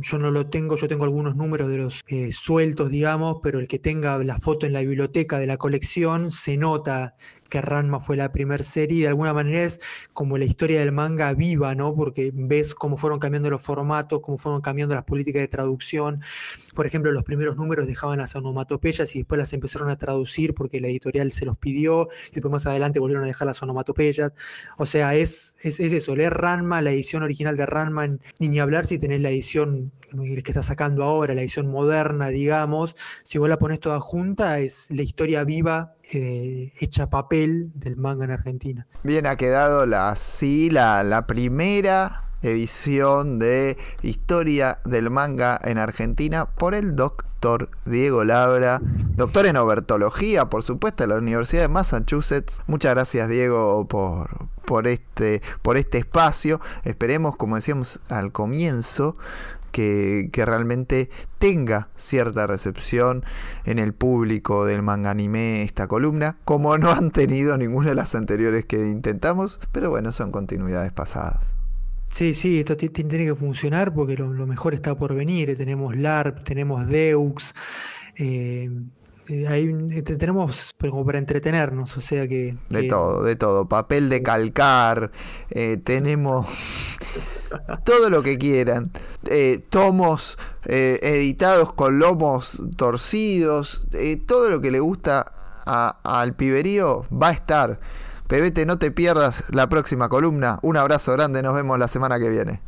Speaker 3: yo no lo tengo, yo tengo algunos números de los eh, sueltos, digamos, pero el que tenga la foto en la biblioteca de la colección se nota que Ranma fue la primera serie, de alguna manera es como la historia del manga viva, ¿no? Porque ves cómo fueron cambiando los formatos, cómo fueron cambiando las políticas de traducción. Por ejemplo, los primeros números dejaban las onomatopeyas y después las empezaron a traducir porque la editorial se los pidió, y después más adelante volvieron a dejar las onomatopeyas. O sea, es, es, eso, leer Ranma, la edición original de Ranma, ni, ni hablar si tenés la edición que está sacando ahora, la edición moderna, digamos, si vos la pones toda junta, es la historia viva eh, hecha papel del manga en Argentina.
Speaker 2: Bien, ha quedado la, sí, la primera edición de Historia del Manga en Argentina por el doctor Diego Labra, doctor en obertología, por supuesto, de la Universidad de Massachusetts. Muchas gracias, Diego, por, este, por este espacio. Esperemos, como decíamos al comienzo, que, realmente tenga cierta recepción en el público del manga anime esta columna, como no han tenido ninguna de las anteriores que intentamos, pero bueno, son continuidades pasadas.
Speaker 3: Sí, sí, esto tiene que funcionar porque lo, mejor está por venir. Tenemos LARP, tenemos Deux, eh, eh, tenemos como para entretenernos, o sea que...
Speaker 2: De todo, de todo. Papel de calcar, eh, tenemos todo lo que quieran. Eh, tomos editados con lomos torcidos, todo lo que le gusta al piberío va a estar. Pebete, no te pierdas la próxima columna. Un abrazo grande, nos vemos la semana que viene.